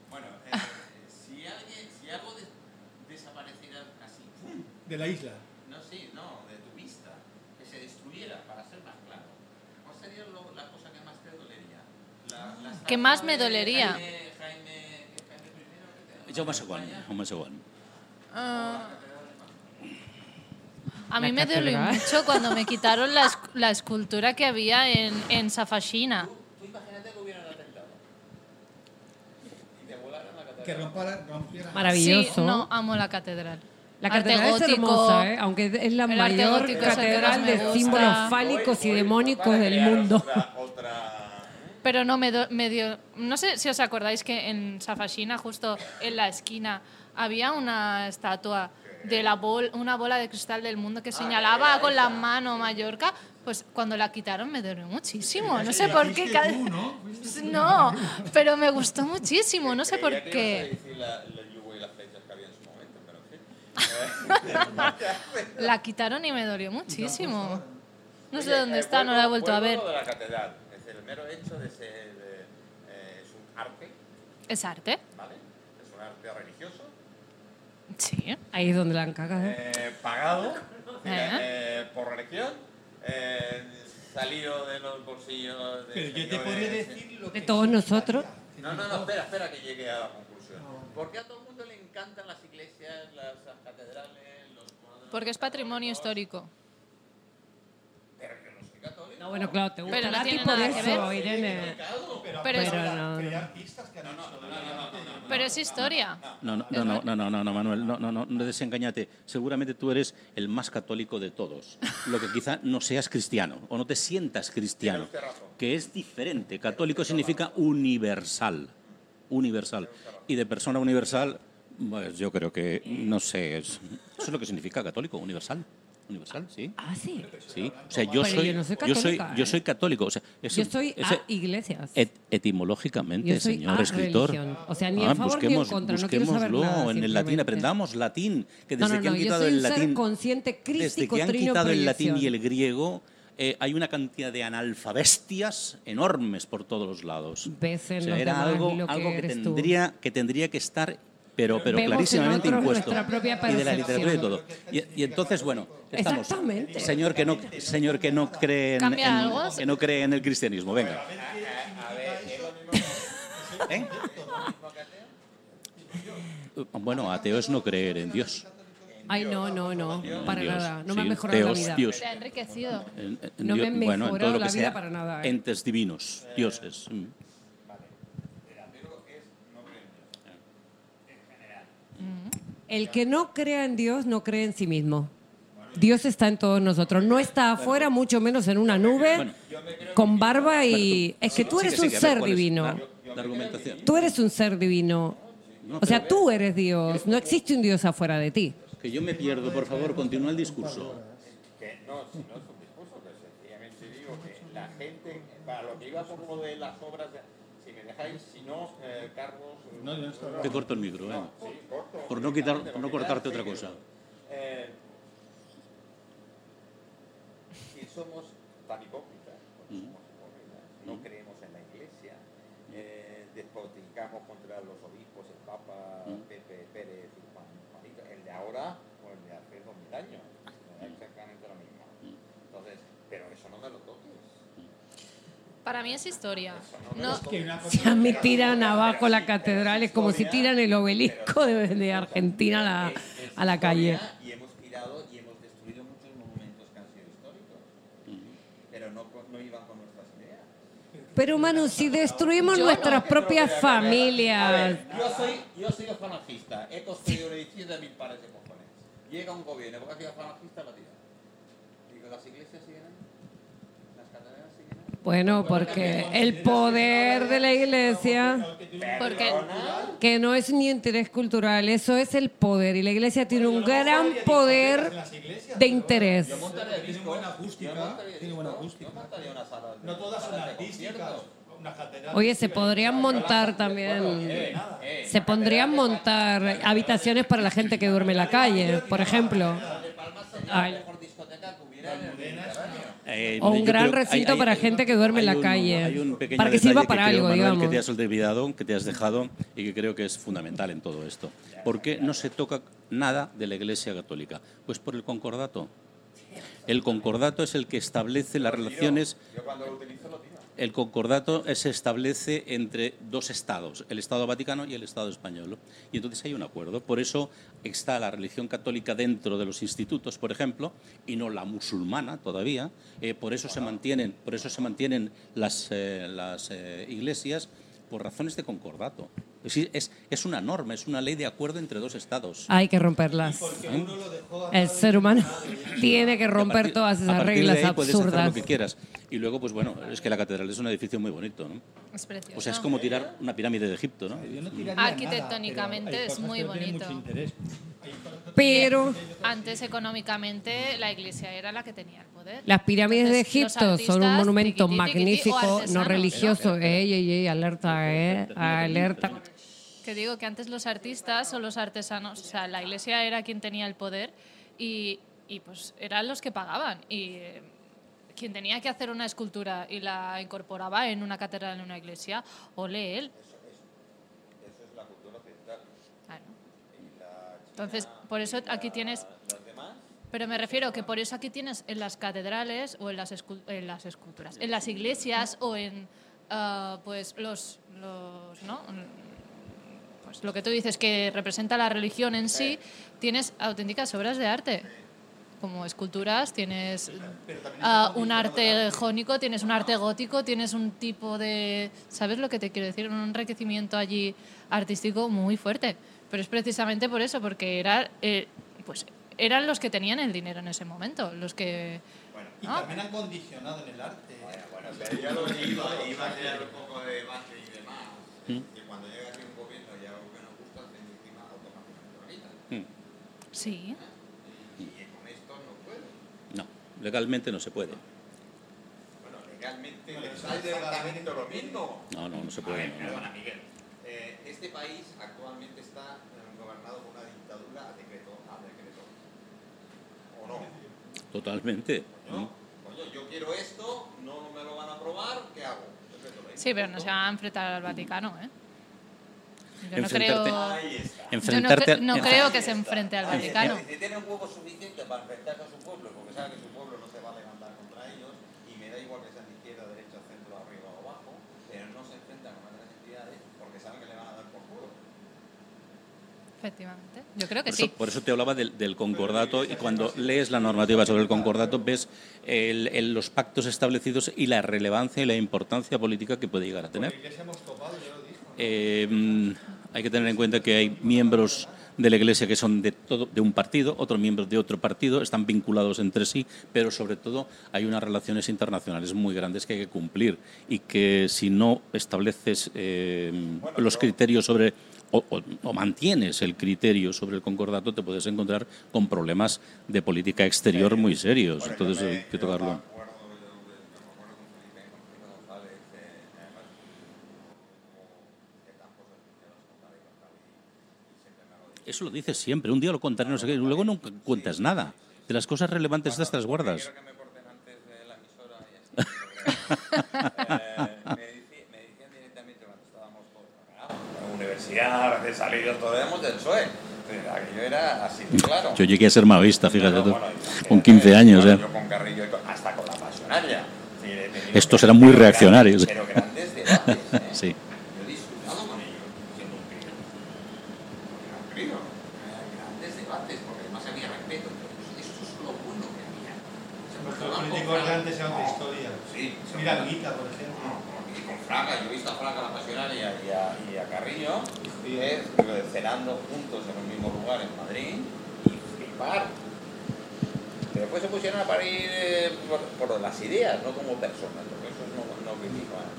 bueno, eh, si, alguien, si algo des- de la isla. No, sí, no, de tu vista, que se destruyera, para ser más claro. ¿Cuál sería lo- la cosa que más te dolería? La, la ¿Qué estatua más me dolería? Jaime, Jaime, Jaime I, que te- Jaume segon, Jaume segon. A mí me dolió mucho cuando me quitaron la, esc- la escultura que había en, en Safashina. Tú imagínate que hubiera un atentado. Y te la. Que rompara, rompiera. Maravilloso. Sí, no, amo la catedral. La Arte catedral es gótico. hermosa, ¿eh? aunque es la arte mayor gótico catedral de símbolos fálicos y Hoy- hoy demónicos para del mundo. Otra, otra- Pero no, me, do- me dio... No sé si os acordáis que en Safashina, justo en la esquina, había una estatua de la bol, una bola de cristal del mundo que señalaba con la mano Mallorca. Pues cuando la quitaron me dolió muchísimo. No sé por qué. Cada- ¿no? Pero me gustó muchísimo. No sé por qué. decir la- el yugo y las flechas que había en su momento, pero en fin. La quitaron y me dolió muchísimo. No sé dónde eh, está, no la he vuelto a ver. la catedral. Es el mero hecho de ser. eh, es un arte, ¿Es arte? ¿vale? Es un arte religioso, Sí. Ahí es donde la han cagado. eh, pagado eh, por religión, eh, salido de los bolsillos de. Pero yo te señores- podría decir lo De que todos nosotros. No, no, no, espera, espera que llegue a la conclusión. ¿Por qué a todo el mundo le encantan las iglesias, las catedrales, los? Porque es patrimonio histórico. No bueno, claro, te gusta tiene por eso, ver. Irene. Pero, Pero es- Pero es historia. No, no, no, no, no, no, Manuel, no, no, no, no desengañate. Seguramente tú eres el más católico de todos. Lo que quizá no seas cristiano o no te sientas cristiano, que es diferente. Católico significa universal, universal. Y de persona universal, pues yo creo que, no sé, es- eso es lo que significa católico, universal. Universal, sí. Ah, sí. Sí, o sea, yo Pero soy, yo no soy yo soy, católica, yo ¿eh? soy católico, o sea, Yo soy a iglesias. Et- etimológicamente, Yo soy señor a escritor. religión. O sea, ni a favor ni en contra, no quiero saber busquémoslo nada, en el latín, aprendamos latín, que desde no, que han quitado el latín, consciente, desde crístico, que han trino, quitado el latín y el griego, eh, hay una cantidad de analfabestias enormes por todos los lados. En O sea, era algo, que tú. tendría, que tendría que estar, pero, pero Vemos clarísimamente impuesto. nuestra propia y de la literatura y todo. Y, y entonces, bueno, estamos. Exactamente. Señor que no, señor que no cree en, ¿Cambia en- algo? que no cree en el cristianismo, venga. ¿Eh? Bueno, ateo es no creer en Dios. Ay, no, no, no, para Dios, nada. No me ha sí, mejorado Teos, la vida. Dios. Te ha enriquecido. En- en No me Dios- ha bueno, en todo mejorado lo la vida sea para nada, ¿eh? entes divinos, dioses. mm. El que no crea en Dios no cree en sí mismo. Dios está en todos nosotros. No está afuera, mucho menos en una nube, Bueno. con barba y... Es que tú eres un ser ¿cuál es divino. La, la argumentación. Tú eres un ser divino. O sea, tú eres Dios. No existe un Dios afuera de ti. Que yo me pierdo, por favor, continúa el discurso. Que no, si no es un discurso, que sencillamente digo que la gente, para lo que iba por lo de las obras, de- dejáis, si no, eh, Carlos... No, Te corto el micro, venga. Sí, corto. Por no, quitar, por no cortarte otra cosa. Eh, si somos tan hipócritas, porque somos hipócritas, no creemos en la iglesia, eh, despotricamos contra los obispos, el Papa, Pepe Pérez y Juan, Juanito, el de ahora o el de hace dos mil años, es exactamente lo mismo. Entonces, pero eso no me lo toques. Para mí es historia. No, Que una Si a mí tiran abajo la catedral, es como si tiran el obelisco de, de Argentina a la, a la calle. Y hemos tirado y hemos destruido muchos monumentos que han sido históricos, pero no, con- no iban con nuestras ideas. Pero Manu, si destruimos Yo nuestras propias A familias... ver, yo soy, yo soy falangista, he construido un edificio de mil pares de cojones. Llega un gobierno, porque ha sido falangista, la tira. Digo, ¿las iglesias siguen ahí? ¿Las catedrales siguen ahí? Bueno, porque el poder de la iglesia, porque que no es ni interés cultural, eso es el poder. Y la iglesia tiene un gran poder de interés. Tiene buena acústica. Tiene buena No todas son artísticas. conciertos. Una catedral. Oye, se podrían montar también, se pondrían montar habitaciones para la gente que duerme en la calle, por ejemplo. Ay. Que Eh, O un yo gran creo- recinto hay- para hay- gente que duerme en la un- calle. hay un pequeño Para que sirva para creo, algo, Manuel, digamos. que te has olvidado, que te has dejado y que creo que es fundamental en todo esto. ¿Por qué no se toca nada de la Iglesia Católica? Pues por el concordato. El concordato es el que establece las relaciones. Yo cuando lo utilizo lo. El concordato se establece entre dos estados, el Estado Vaticano y el Estado español. Y entonces hay un acuerdo. Por eso está la religión católica dentro de los institutos, por ejemplo, y no la musulmana todavía. Eh, por eso se mantienen, por eso se mantienen las, eh, eh, iglesias por razones de concordato. Es, es, es una norma, es una ley de acuerdo entre dos estados. Hay que romperlas. Porque uno lo dejó a El ser humano tiene que romper partir- todas esas reglas de ahí puedes hacer absurdas. lo que quieras. Y luego, pues bueno, es que la catedral es un edificio muy bonito, ¿no? Es precioso. O sea, es como tirar una pirámide de Egipto, ¿no? No nada, Arquitectónicamente pero hay es muy bonito. Pero Antes, económicamente, la iglesia era la que tenía el poder. las pirámides de Entonces, los Egipto son un monumento magnífico, no religioso. Ey, ey, ey, alerta, eh, alerta. Que digo que antes los artistas o los artesanos, o sea, la iglesia era quien tenía el poder y, y, pues eran los que pagaban. Y eh, quien tenía que hacer una escultura y la incorporaba en una catedral, en una iglesia, ole él. Eso es la cultura occidental. Y la Entonces, por eso aquí tienes... demás, Pero me refiero que por eso aquí tienes en las catedrales o en las, en las esculturas, en las iglesias o en ah, pues los, los ¿no? Mm, Pues lo que tú dices que representa la religión en sí, tienes auténticas obras de arte. Como esculturas, tienes ah, un arte jónico, tienes un arte gótico, tienes un tipo de. ¿Sabes lo que te quiero decir? Un enriquecimiento allí artístico muy fuerte. Pero es precisamente por eso, porque era, eh, pues, eran los que tenían el dinero en ese momento, los que. Y Ah. también han condicionado en el arte. bueno, pero ya lo iba, iba a crear un poco de debate y demás. Que cuando llega aquí un gobierno y algo que nos gusta, se encima automáticamente lo quitan. Sí. Y con esto no puede. No, legalmente no se puede. Bueno, legalmente les da exactamente lo mismo. No, no, no se A puede. ver, no, no. perdona, Miguel. Eh, este país actualmente está eh, gobernado por una dictadura a decreto. A decreto. ¿O no? Totalmente. Coño, coño, yo quiero esto, no me lo van a aprobar, ¿qué hago? Sí, pero no se van a enfrentar al Vaticano, ¿eh? Yo no Enfrentarte- creo. Ahí está. Yo no, Enfrentarte no creo que se enfrente al Vaticano. Si tiene un huevo suficiente para enfrentarse a su pueblo, porque sabe que su pueblo no se va a levantar contra ellos, y me da igual que sean de izquierda, derecha, centro, arriba o abajo, pero no se enfrentan con otras entidades porque saben que le van a dar por culo. Efectivamente. Yo creo que Por eso, sí. por eso te hablaba del, del concordato y cuando lees la normativa sobre el concordato ves el- el- los pactos establecidos y la relevancia y la importancia política que puede llegar a tener. Eh, hay que tener en cuenta que hay miembros de la Iglesia que son de, todo, de un partido, otros miembros de otro partido, están vinculados entre sí, pero sobre todo hay unas relaciones internacionales muy grandes que hay que cumplir y que si no estableces eh, los criterios sobre o, o- o mantienes el criterio sobre el concordato, te puedes encontrar con problemas de política exterior muy serios. Entonces hay que tocarlo. Me acuerdo, yo, me acuerdo con Felipe, con Felipe González, eh, además, como que tan cosas que las contaré y tal, y, y siempre me lo dice. Eso lo dices siempre, un día lo contaré, no sé qué, luego nunca cuentas nada. De las cosas relevantes estas te las guardas. Quiero que me corten antes de la emisora y así. me, dici- me decían directamente cuando estábamos todos claro, en la universidad, recién salidos, todos éramos del PSOE. Aquello era así de claro. Yo llegué a ser maoísta, fíjate No, tú, no, bueno, imagínate, con 15 años. bueno, ¿eh? Yo con Carrillo, hasta con la pasionaria. Sí, Estos eran muy reaccionarios. Grandes, pero grandes debates. ¿eh? Sí. Yo he disfrutado con ellos, siendo un crío. Era un crío. Eran grandes debates, porque además había respeto. Entonces, esto es lo bueno que había. Se Los antes eran otra historia. Sí, Mira, mostraban- Guita, por ejemplo. y con Fraga, yo he visto a Fraga la pasionaria y a, y a Carrillo eh, cenando juntos en un mismo lugar en Madrid y flipar. Que después se pusieron a parir eh, por, por las ideas, no como personas, porque eso no, no critico, ¿eh?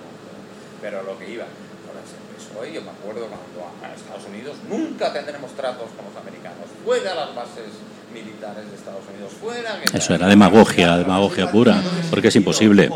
pero lo que iba. Ahora se empezó y yo me acuerdo cuando a a Estados Unidos nunca tendremos tratos con los americanos, fuera las bases militares de Estados Unidos, fuera... que Eso era demagogia, demagogia pura, porque es imposible.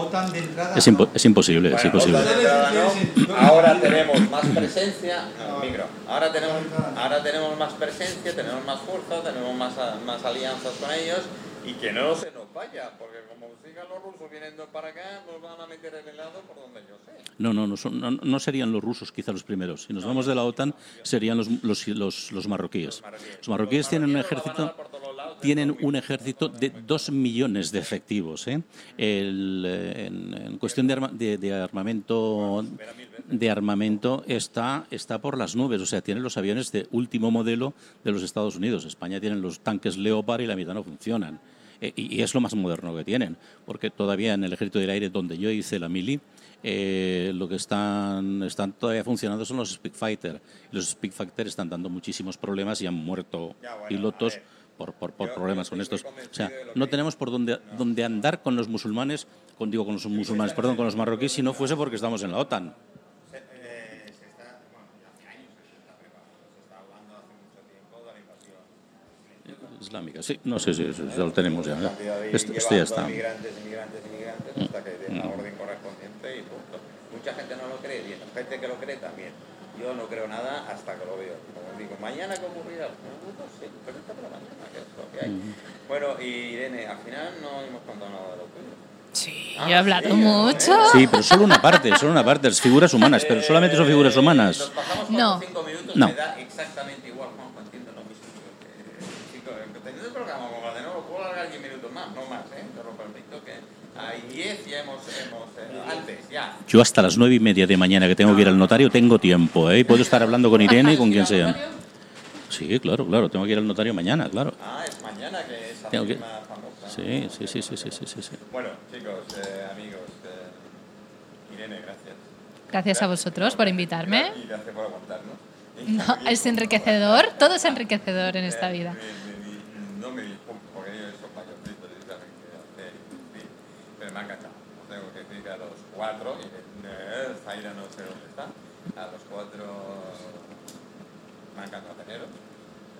Es, impo- no. es imposible, es imposible. no. Ahora tenemos más presencia, micro. Ahora tenemos, ahora tenemos más presencia, tenemos más fuerza, tenemos más, más alianzas con ellos y que no se vaya, porque como sigan los rusos viniendo para acá, nos van a meter el helado por donde yo sé. No, no, no, son- no, no serían los rusos quizá los primeros. Si nos vamos de la OTAN, serían los, los, los, los marroquíes. Los marroquíes tienen un ejército, tienen un ejército de dos millones de efectivos. ¿eh? El, en, en cuestión de, arma- de, de armamento, de armamento está, está por las nubes. O sea, tienen los aviones de último modelo de los Estados Unidos. España tiene los tanques Leopard y la mitad no funcionan. Eh, y, y es lo más moderno que tienen, porque todavía en el ejército del aire, donde yo hice la mili, eh, lo que están, están todavía funcionando son los. Y los Speedfighter están dando muchísimos problemas y han muerto Ya, bueno, pilotos por, por, por Yo- problemas yo con estos. O sea, no tenemos por dónde, dónde andar con los musulmanes, con, digo con los musulmanes, perdón, con los marroquíes, si no fuese porque estamos en la OTAN. Se, eh, se está, bueno, ya hace años que se está preparando, se está hablando hace mucho tiempo de la invasión. Islámica, sí, no sé si eso ya lo tenemos ya. Esto, esto ya llevando está. Inmigrantes, inmigrantes, inmigrantes, hasta que den la orden correspondiente y punto. Mucha gente no lo cree, y la gente que lo cree también. Yo no creo nada hasta que lo veo. Como digo, mañana qué ocurrirá, no, sé, pero está para mañana, que es lo que hay. Bueno, y Irene, al final no hemos contado nada de lo tuyo. Sí, Ah, he hablado sí, mucho. Sí, pero solo una parte, solo una parte, las figuras humanas, pero solamente son figuras Nos humanas. pasamos No. cinco minutos, No. me da exactamente igual, Juanjo, entiendo lo mismo. Eh, chico, teniendo el programa como el de nuevo, puedo alargar 10 minutos más, no más, ¿eh? Te lo permito, que hay 10 ya hemos, hemos eh, antes, ya. Yo hasta las nueve y media de mañana que tengo que ir al notario tengo tiempo, ¿eh? Y puedo estar hablando con Irene y con quien sea. Sí, claro, claro, tengo que ir al notario mañana, claro. Ah, es mañana que es la Tengo que- famosa. Sí, sí, sí, sí, sí, sí, sí, sí. Bueno, chicos, eh, amigos, eh, Irene, gracias. Gracias a vosotros por invitarme. Y gracias por aguantarnos. No, es enriquecedor, todo es enriquecedor en esta vida. Me- me- me- no me disculpo, porque ellos son mayorcitos y saben que hacer, sí, Os tengo que decir que a los cuatro, y Zaira no sé dónde está, a los cuatro me ha encantado teneros.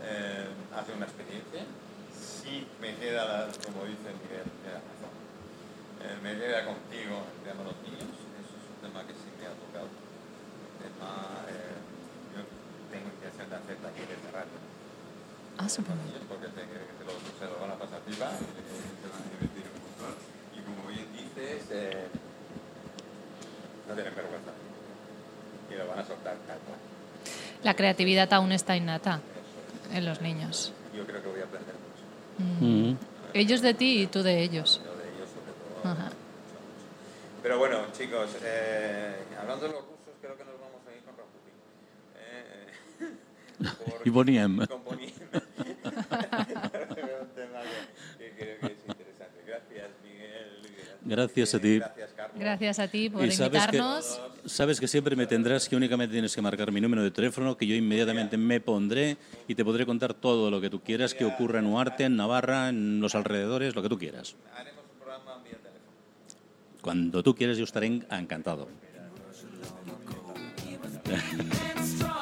Eh, ha sido una experiencia. Sí me queda, la- como dice Miguel, razón. Eh, me queda contigo el tema de los niños. Eso es un tema que sí me ha tocado. Un tema, eh, yo tengo intención de hacer talleres de radio Ah, niños porque se, que se, lo, se lo van a pasar pipa y se van a divertir un montón. Bien dices, eh, no tienen vergüenza. Y lo van a soltar tal cual. La creatividad aún está innata en los niños. Yo creo que voy a aprender mucho. Mm. Ellos de ti y tú de ellos. Yo de ellos sobre todo. Ajá. Pero bueno, chicos, eh, hablando de los rusos, creo que nos vamos a ir con Rasputin. Eh, porque- Y Boniem. Con Boniem. un tema que, que creo que es interesante. Gracias, Miguel. Gracias a ti. Gracias, Carlos. Gracias a ti por Y sabes que, invitarnos. sabes que siempre me tendrás que únicamente tienes que marcar mi número de teléfono, que yo inmediatamente me pondré y te podré contar todo lo que tú quieras que ocurra en Huarte, en Navarra, en los alrededores, lo que tú quieras. Haremos un programa vía teléfono. Cuando tú quieras yo estaré en- encantado.